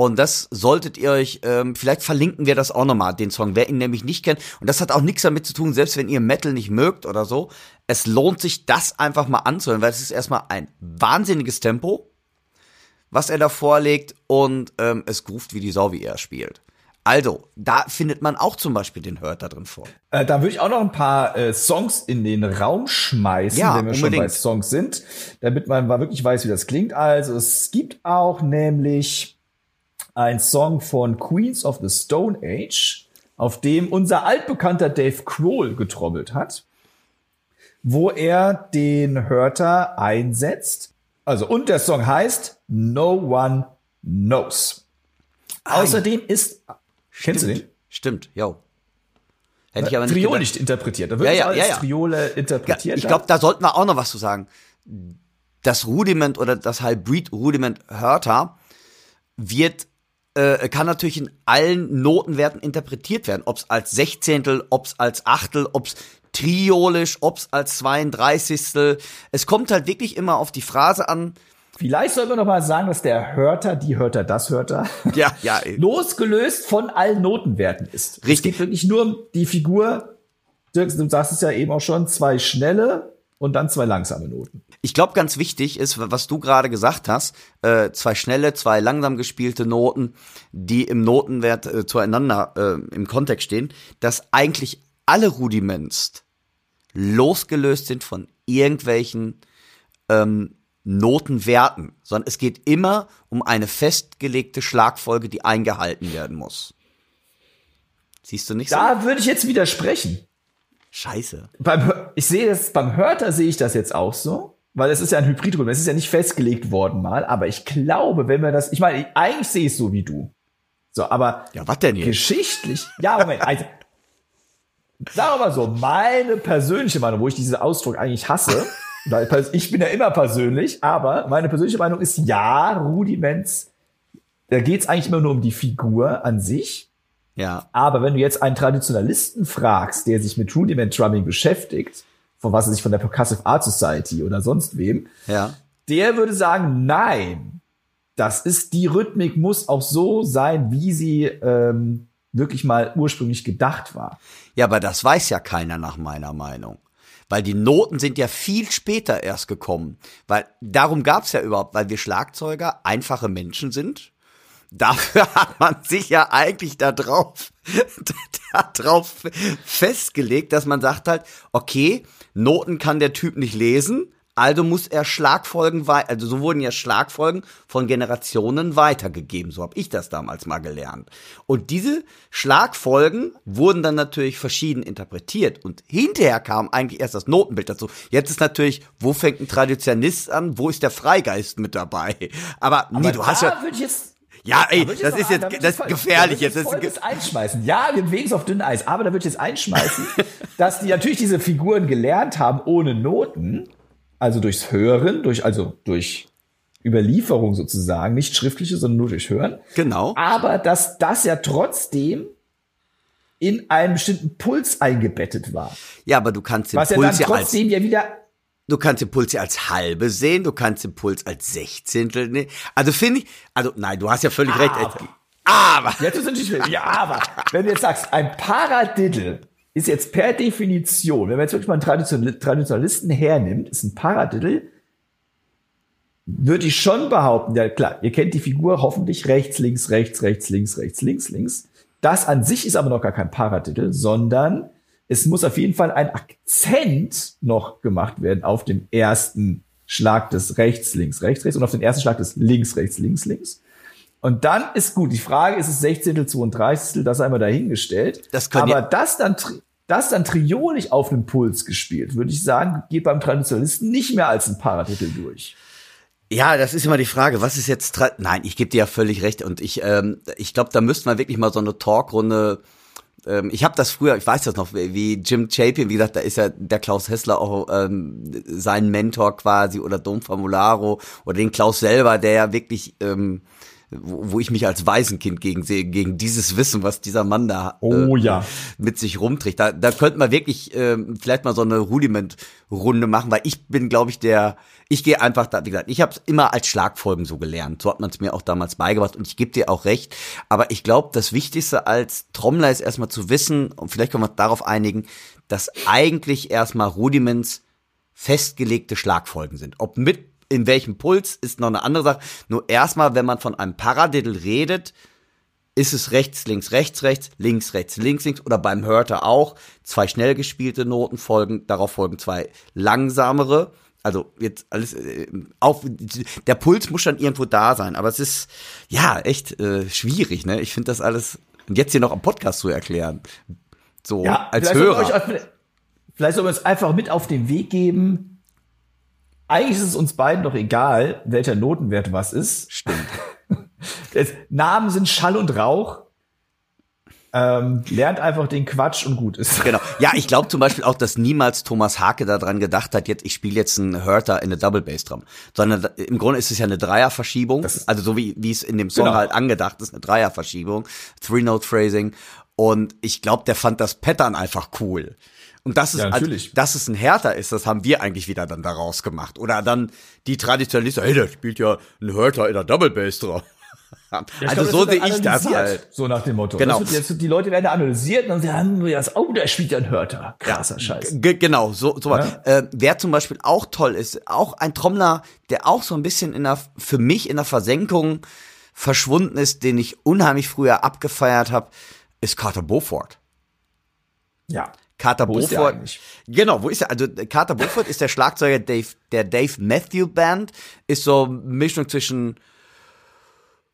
Und das solltet ihr euch, ähm, vielleicht verlinken wir das auch nochmal, den Song, wer ihn nämlich nicht kennt. Und das hat auch nichts damit zu tun, selbst wenn ihr Metal nicht mögt oder so. Es lohnt sich, das einfach mal anzuhören, weil es ist erstmal ein wahnsinniges Tempo, was er da vorlegt und ähm, es groovt wie die Sau, wie er spielt. Also, da findet man auch zum Beispiel den Hörter drin vor. Äh, da würde ich auch noch ein paar äh, Songs in den Raum schmeißen, Ja, wenn wir schon bei unbedingt. Songs sind, damit man mal wirklich weiß, wie das klingt. Also es gibt auch nämlich ein Song von Queens of the Stone Age, auf dem unser altbekannter Dave Grohl getrommelt hat, wo er den Hörter einsetzt. Also, und der Song heißt No One Knows. Außerdem ist, kennst du den? Stimmt, jo. Hätte ich aber nicht gedacht. nicht interpretiert. Da wird Ja, ja, ja, als ja, ja. Triole Ja, interpretiert. ich glaube, da sollten wir auch noch was zu sagen. das Rudiment oder das Hybrid-Rudiment Hörter wird äh, kann natürlich in allen Notenwerten interpretiert werden, ob es als Sechzehntel, ob es als Achtel, ob es triolisch, ob es als 32. Es kommt halt wirklich immer auf die Phrase an. Vielleicht sollten wir noch mal sagen, dass der Hörter, die Hörter, das Hörter, Ja, ja. losgelöst von allen Notenwerten ist. Es Richtig. geht wirklich nur die Figur. Dirk, du sagst es ja eben auch schon, zwei schnelle und dann zwei langsame Noten. Ich glaube, ganz wichtig ist, was du gerade gesagt hast, äh, zwei schnelle, zwei langsam gespielte Noten, die im Notenwert äh, zueinander äh, im Kontext stehen, dass eigentlich alle Rudiments losgelöst sind von irgendwelchen ähm, Notenwerten, sondern es geht immer um eine festgelegte Schlagfolge, die eingehalten werden muss. Siehst du nicht so? Da würde ich jetzt widersprechen. Scheiße. Beim, ich sehe das, beim Hörter sehe ich das jetzt auch so, weil es ist ja ein Hybridrhythmus, es ist ja nicht festgelegt worden mal, aber ich glaube, wenn wir das, ich meine, eigentlich sehe ich es so wie du. So, aber Ja, was denn jetzt? geschichtlich, ja, Moment, also, sagen wir mal so, meine persönliche Meinung, wo ich diesen Ausdruck eigentlich hasse, weil ich bin ja immer persönlich, aber meine persönliche Meinung ist, ja, Rudiments, da geht es eigentlich immer nur um die Figur an sich. Ja. Aber wenn du jetzt einen Traditionalisten fragst, der sich mit Rudiment Drumming beschäftigt, von was er sich von der Percussive Art Society oder sonst wem, Ja. der würde sagen, nein, das ist, die Rhythmik muss auch so sein, wie sie ähm, wirklich mal ursprünglich gedacht war. Ja, aber das weiß ja keiner nach meiner Meinung. Weil die Noten sind ja viel später erst gekommen. Weil darum gab's ja überhaupt, weil wir Schlagzeuger einfache Menschen sind. Dafür hat man sich ja eigentlich da drauf, da drauf festgelegt, dass man sagt halt, okay, Noten kann der Typ nicht lesen, also muss er Schlagfolgen also so wurden ja Schlagfolgen von Generationen weitergegeben, so habe ich das damals mal gelernt. Und diese Schlagfolgen wurden dann natürlich verschieden interpretiert und hinterher kam eigentlich erst das Notenbild dazu. Jetzt ist natürlich, wo fängt ein Traditionalist an, wo ist der Freigeist mit dabei? Aber, nee, du hast da ja ich jetzt ja, ey, Da das ist jetzt, ich das ist voll- gefährlich jetzt. ich Das ist Folgendes ge- einschmeißen. Ja, wir bewegen uns auf dünnem Eis, aber da würde ich jetzt einschmeißen, dass die natürlich diese Figuren gelernt haben ohne Noten, also durchs Hören, durch, also durch Überlieferung sozusagen, nicht schriftliche, sondern nur durch Hören. genau. Aber dass das ja trotzdem in einen bestimmten Puls eingebettet war. Ja, aber du kannst den Was ja dann Puls ja als, trotzdem ja wieder du kannst den Puls ja als halbe sehen, du kannst den Puls als Sechzehntel, ne? Also finde ich, also nein, du hast ja völlig recht. Aber, Jetzt ist natürlich, ja, aber wenn du jetzt sagst, ein Paradiddle ist jetzt per Definition, wenn man jetzt wirklich mal einen Tradition Traditionalisten hernimmt, ist ein Paradiddle, würde ich schon behaupten, ja klar, ihr kennt die Figur hoffentlich rechts, links, rechts, rechts, links, rechts, links, links. Das an sich ist aber noch gar kein Paradiddle, sondern es muss auf jeden Fall ein Akzent noch gemacht werden auf dem ersten Schlag des rechts, links, rechts, rechts und auf den ersten Schlag des links, rechts, links, links. Und dann ist gut. Die Frage ist es 16. 32. Das einmal dahingestellt. Das können Aber ja- das dann, das dann triolig auf einem Puls gespielt, würde ich sagen, geht beim Traditionalisten nicht mehr als ein Paratitel durch. ja, das ist immer die Frage, was ist jetzt, tra- nein, ich gebe dir ja völlig recht und ich, ähm, ich glaube, da müsste man wirklich mal so eine Talkrunde ich habe das früher, ich weiß das noch, wie Jim Chapin, wie gesagt, da ist ja der Klaus Hessler auch ähm, sein Mentor quasi oder Dom Famularo oder den Klaus selber, der ja wirklich, ähm, wo, wo ich mich als Waisenkind gegen sehe, gegen dieses Wissen, was dieser Mann da Oh äh, ja. mit sich rumträgt. Da, da könnten wir wirklich ähm, vielleicht mal so eine Rudiment-Runde machen, weil ich bin, glaube ich, der, ich gehe einfach da, wie gesagt, ich habe es immer als Schlagfolgen so gelernt. So hat man es mir auch damals beigebracht und ich gebe dir auch recht. Aber ich glaube, das Wichtigste als Trommler ist erstmal zu wissen, und vielleicht können wir uns darauf einigen, dass eigentlich erstmal Rudiments festgelegte Schlagfolgen sind. Ob mit in welchem Puls ist noch eine andere Sache. Nur erstmal, wenn man von einem Paradiddle redet, ist es rechts, links, rechts, rechts, links, rechts, links, links oder beim Hörter auch zwei schnell gespielte Noten folgen, darauf folgen zwei langsamere. Also jetzt alles äh, auf der Puls muss schon irgendwo da sein, aber es ist ja echt äh, schwierig, ne? Ich finde das alles und jetzt hier noch am Podcast zu erklären. So als vielleicht sollten wir Hörer. euch vielleicht sollen wir uns einfach mit auf den Weg geben. Eigentlich ist es uns beiden doch egal, welcher Notenwert was ist. Stimmt. Namen sind Schall und Rauch. Ähm, lernt einfach den Quatsch und gut ist. Genau. Ja, ich glaube zum Beispiel auch, dass niemals Thomas Hake daran gedacht hat, jetzt ich spiele jetzt einen Hurter in eine Double Bass Drum, sondern im Grunde ist es ja eine Dreierverschiebung, also so wie wie es in dem Song Genau. halt angedacht ist, eine Dreierverschiebung, Three Note Phrasing und ich glaube, der fand das Pattern einfach cool. Und das ist, Ja, also, dass es ein Härter ist, das haben wir eigentlich wieder dann daraus gemacht. Oder dann die Traditionalisten, hey, der spielt ja einen Hurter in der Double Bass Drum. Ja, also glaub, so sehe ich das halt. So nach dem Motto. Genau. Wird die Leute werden analysiert und dann sagen wir das, oh, der spielt ja ein Hörter. Krasser Scheiß. G genau, so, so was. Äh, wer zum Beispiel auch toll ist, auch ein Trommler, der auch so ein bisschen in der, für mich in der Versenkung verschwunden ist, den ich unheimlich früher abgefeiert habe, ist Carter Beaufort. Ja. Carter Wo ist der Beaufort. Genau, wo ist er? Also Carter Beaufort ist der Schlagzeuger Dave, der Dave Matthew Band, ist so eine Mischung zwischen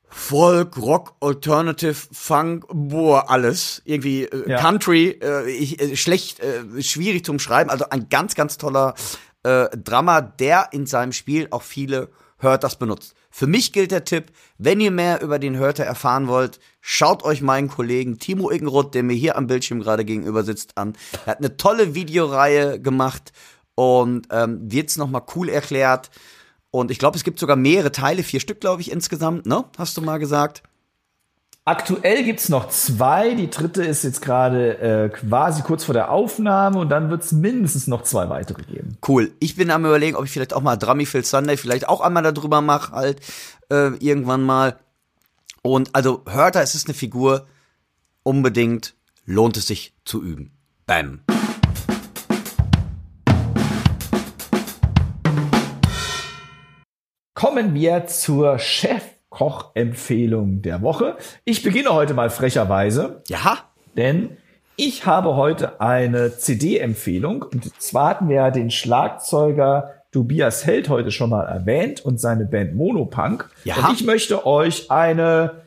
Folk, Rock, Alternative, Funk, boah, alles. Irgendwie äh, Ja. Country, äh, ich, äh, schlecht, äh, schwierig zum Schreiben. Also ein ganz, ganz toller äh, Drummer, der in seinem Spiel auch viele Hörters benutzt. Für mich gilt der Tipp, wenn ihr mehr über den Hörter erfahren wollt, schaut euch meinen Kollegen Timo Iggenroth, der mir hier am Bildschirm gerade gegenüber sitzt, an. Er hat eine tolle Videoreihe gemacht und ähm, wird's noch mal cool erklärt. Und ich glaube, es gibt sogar mehrere Teile, vier Stück, glaube ich, insgesamt, ne? Hast du mal gesagt? Aktuell gibt's noch zwei. Die dritte ist jetzt gerade äh, quasi kurz vor der Aufnahme und dann wird's mindestens noch zwei weitere geben. Cool. Ich bin am überlegen, ob ich vielleicht auch mal Drummy Phil Sunday vielleicht auch einmal darüber mache, halt, äh, irgendwann mal. Und also, Hörter, es ist eine Figur, unbedingt lohnt es sich zu üben. Bam. Kommen wir zur Chefkoch-Empfehlung der Woche. Ich beginne heute mal frecherweise. Ja, Denn ich habe heute eine CD-Empfehlung. Und zwar hatten wir ja den Schlagzeuger Tobias Held heute schon mal erwähnt und seine Band Monopunk. Ja. Und ich möchte euch eine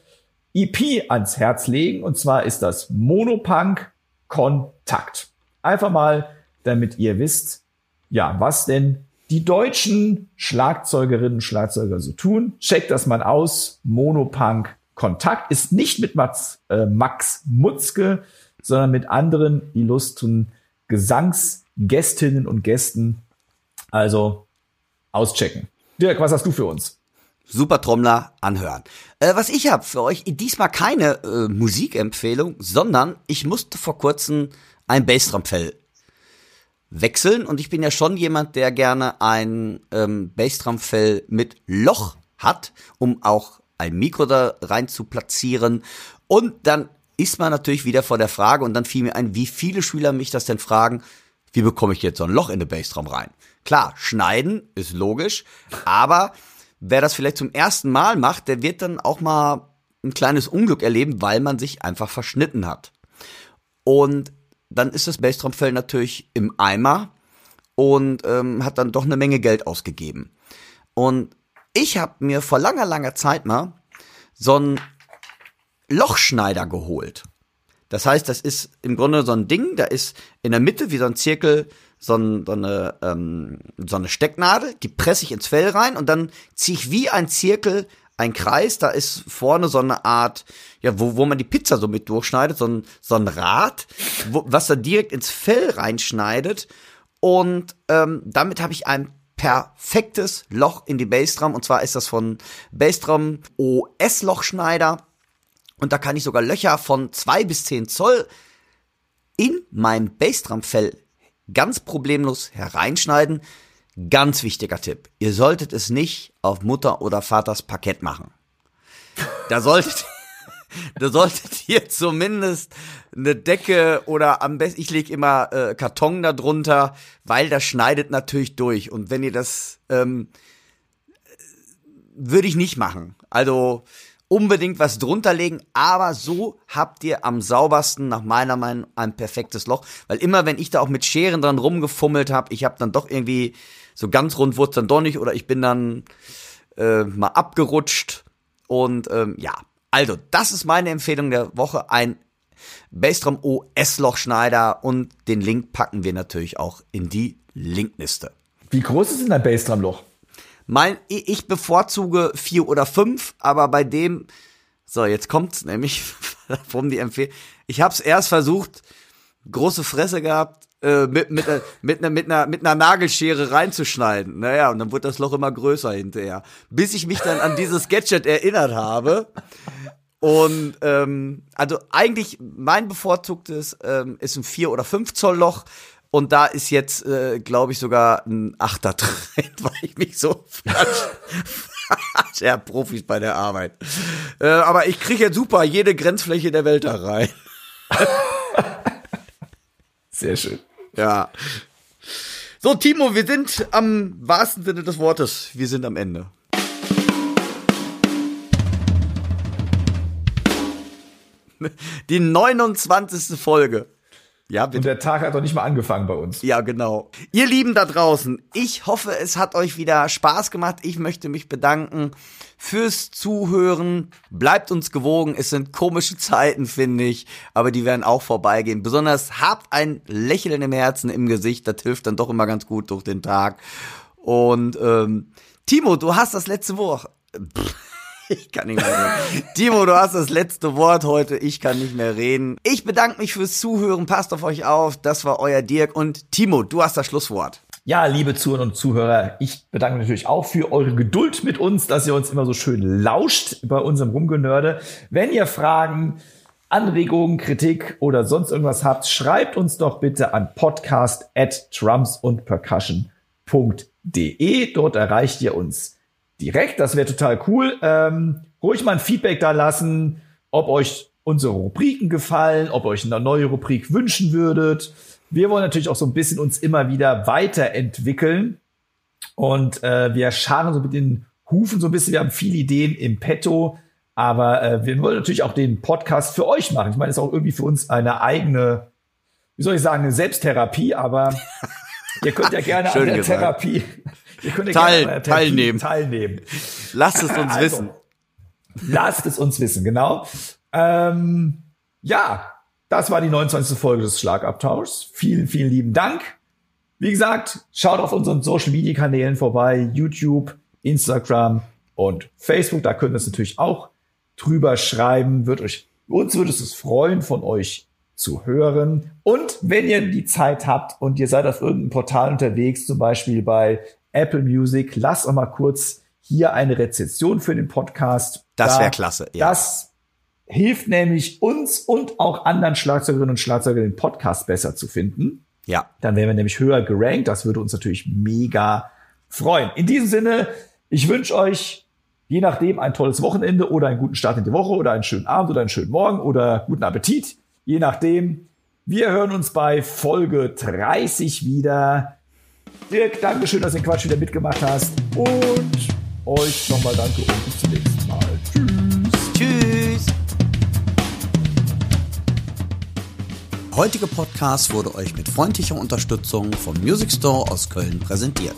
EP ans Herz legen. Und zwar ist das Monopunk Kontakt. Einfach mal, damit ihr wisst, ja, was denn die deutschen Schlagzeugerinnen und Schlagzeuger so tun. Checkt das mal aus. Monopunk Kontakt ist nicht mit Max, äh, Max Mutzke, sondern mit anderen illustren Gesangsgästinnen und Gästen. Also auschecken. Dirk, was hast du für uns? Super Trommler anhören. Äh, was ich habe für euch, diesmal keine äh, Musikempfehlung, sondern ich musste vor kurzem ein Bassdrum-Fell wechseln und ich bin ja schon jemand, der gerne ein ähm, Bassdrum-Fell mit Loch hat, um auch ein Mikro da rein zu platzieren. Und dann ist man natürlich wieder vor der Frage und dann fiel mir ein, wie viele Schüler mich das denn fragen, wie bekomme ich jetzt so ein Loch in den Bassdrum rein? Klar, schneiden ist logisch, aber wer das vielleicht zum ersten Mal macht, der wird dann auch mal ein kleines Unglück erleben, weil man sich einfach verschnitten hat. Und dann ist das Bassdrumfell natürlich im Eimer und ähm, hat dann doch eine Menge Geld ausgegeben. Und ich habe mir vor langer, langer Zeit mal so einen Lochschneider geholt. Das heißt, das ist im Grunde so ein Ding, da ist in der Mitte wie so ein Zirkel so, ein, so, eine, ähm, so eine Stecknadel, die presse ich ins Fell rein und dann ziehe ich wie ein Zirkel ein Kreis, da ist vorne so eine Art, ja, wo, wo man die Pizza so mit durchschneidet, so ein, so ein Rad, wo, was da direkt ins Fell reinschneidet. Und ähm, damit habe ich ein perfektes Loch in die Bassdrum. Und zwar ist das von Bassdrum OS-Lochschneider. Und da kann ich sogar Löcher von zwei bis zehn Zoll in mein Bassdrum-Fell ganz problemlos hereinschneiden. Ganz wichtiger Tipp. Ihr solltet es nicht auf Mutter oder Vaters Parkett machen. Da solltet, da solltet ihr zumindest eine Decke oder am besten, ich lege immer äh, Karton da drunter, weil das schneidet natürlich durch. Und wenn ihr das, ähm, würde ich nicht machen. Also unbedingt was drunter legen, aber so habt ihr am saubersten nach meiner Meinung ein perfektes Loch, weil immer wenn ich da auch mit Scheren dran rumgefummelt habe, ich habe dann doch irgendwie so ganz rund wurde dann doch nicht oder ich bin dann äh, mal abgerutscht und ähm, ja, also das ist meine Empfehlung der Woche, ein Bassdrum OS Lochschneider und den Link packen wir natürlich auch in die Linkliste. Wie groß ist denn dein Bassdrum-Loch? Mein, ich bevorzuge vier oder fünf, aber bei dem, so, jetzt kommt's nämlich, warum die Empfehlung. Ich hab's erst versucht, große Fresse gehabt, äh, mit, mit, äh, mit, einer, mit, einer, mit einer Nagelschere reinzuschneiden. Naja, und dann wird das Loch immer größer hinterher. Bis ich mich dann an dieses Gadget erinnert habe. Und ähm, also eigentlich mein bevorzugtes ähm, ist ein 4 oder 5 Zoll Loch. Und da ist jetzt, äh, glaube ich, sogar ein Achter drin, weil ich mich so sehr Profis bei der Arbeit. Äh, aber ich kriege jetzt super jede Grenzfläche der Welt da rein. Sehr schön. Ja. So, Timo, wir sind am wahrsten Sinne des Wortes. Wir sind am Ende. Die 29. Folge. Ja, Und bitte. der Tag hat doch nicht mal angefangen bei uns. Ja, genau. Ihr Lieben da draußen, ich hoffe, es hat euch wieder Spaß gemacht. Ich möchte mich bedanken fürs Zuhören. Bleibt uns gewogen. Es sind komische Zeiten, finde ich, aber die werden auch vorbeigehen. Besonders habt ein Lächeln im Herzen, im Gesicht. Das hilft dann doch immer ganz gut durch den Tag. Und ähm, Timo, du hast das letzte Wort. Pff, Ich kann nicht mehr reden. Timo, du hast das letzte Wort heute. Ich kann nicht mehr reden. Ich bedanke mich fürs Zuhören. Passt auf euch auf. Das war euer Dirk. Und Timo, du hast das Schlusswort. Ja, liebe Zuhörer und Zuhörer, ich bedanke mich natürlich auch für eure Geduld mit uns, dass ihr uns immer so schön lauscht bei unserem Rumgenörde. Wenn ihr Fragen, Anregungen, Kritik oder sonst irgendwas habt, schreibt uns doch bitte an podcast at drumsundpercussion.de. Dort erreicht ihr uns direkt. Das wäre total cool. Ähm, ruhig mal ein Feedback da lassen, ob euch unsere Rubriken gefallen, ob euch eine neue Rubrik wünschen würdet. Wir wollen natürlich auch so ein bisschen uns immer wieder weiterentwickeln. Und äh, wir scharen so mit den Hufen so ein bisschen. Wir haben viele Ideen im Petto. Aber äh, wir wollen natürlich auch den Podcast für euch machen. Ich meine, es ist auch irgendwie für uns eine eigene, wie soll ich sagen, eine Selbsttherapie. Aber ihr könnt ja gerne an der gesagt. Therapie, ihr könnt Teil- gerne teilnehmen. teilnehmen. Lasst es uns Also, wissen. Lasst es uns wissen, genau. Ähm, ja, das war die 29. Folge des Schlagabtauschs. Vielen, vielen lieben Dank. Wie gesagt, schaut auf unseren Social Media Kanälen vorbei. YouTube, Instagram und Facebook. Da könnt ihr es natürlich auch drüber schreiben. Wird euch, uns würde es freuen, von euch zu hören. Und wenn ihr die Zeit habt und ihr seid auf irgendeinem Portal unterwegs, zum Beispiel bei Apple Music, lasst doch mal kurz hier eine Rezension für den Podcast. Das da. wär klasse, ja. Das hilft nämlich uns und auch anderen Schlagzeugerinnen und Schlagzeugern den Podcast besser zu finden. Ja. Dann wären wir nämlich höher gerankt. Das würde uns natürlich mega freuen. In diesem Sinne, ich wünsche euch je nachdem ein tolles Wochenende oder einen guten Start in die Woche oder einen schönen Abend oder einen schönen Morgen oder guten Appetit. Je nachdem. Wir hören uns bei Folge 30 wieder. Dirk, Dankeschön, dass du den Quatsch wieder mitgemacht hast. Und euch nochmal danke und bis zum nächsten Mal. Tschüss. Tschüss. Der heutige Podcast wurde euch mit freundlicher Unterstützung vom Music Store aus Köln präsentiert.